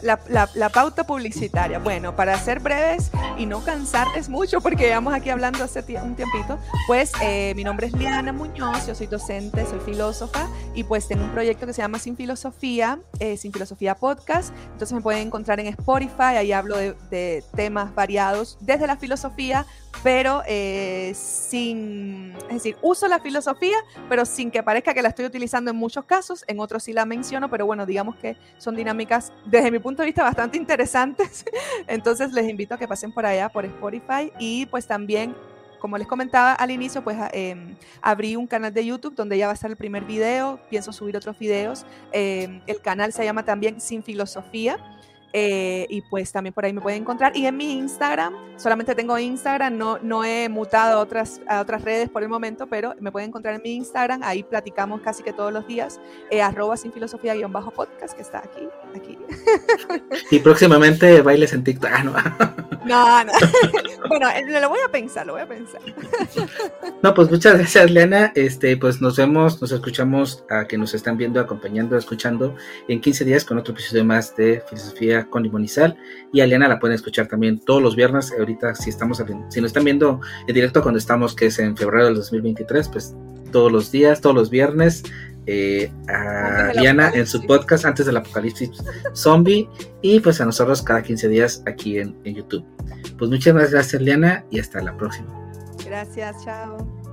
la, pauta publicitaria. Bueno, para ser breves y no cansarles mucho, porque llevamos aquí hablando hace un tiempito, pues eh, mi nombre es Liana Muñoz, yo soy docente, soy filósofa y pues tengo un proyecto que se llama Sin Filosofía, eh, Sin Filosofía Podcast. Entonces me pueden encontrar en Spotify, ahí hablo de, de temas variados desde la filosofía pero eh, sin, es decir, uso la filosofía, pero sin que parezca que la estoy utilizando en muchos casos, en otros sí la menciono, pero bueno, digamos que son dinámicas desde mi punto de vista bastante interesantes, entonces les invito a que pasen por allá, por Spotify, y pues también como les comentaba al inicio, pues em, abrí un canal de YouTube donde ya va a estar el primer video, pienso subir otros videos. Em, el canal se llama también Sin Filosofía. Eh, y pues también por ahí me pueden encontrar. Y en mi Instagram, solamente tengo Instagram, no, no he mutado a otras, a otras redes por el momento, pero me pueden encontrar en mi Instagram, ahí platicamos casi que todos los días, eh, arroba sin filosofía guion bajo podcast, que está aquí, aquí. Y próximamente bailes en TikTok. Ah, no. No, no. bueno, eh, lo voy a pensar, lo voy a pensar. No, pues muchas gracias, Leana. Este, pues nos vemos, nos escuchamos a que nos están viendo, acompañando, escuchando en 15 días con otro episodio más de Filosofía con Limonizal. Y a Leana la pueden escuchar también todos los viernes. Ahorita, si estamos, si nos están viendo en directo cuando estamos, que es en febrero del 2023, pues todos los días, todos los viernes, eh, a Diana en su podcast antes del apocalipsis zombie y pues a nosotros cada 15 días aquí en, en YouTube. Pues muchas gracias Liana y hasta la próxima. Gracias, chao.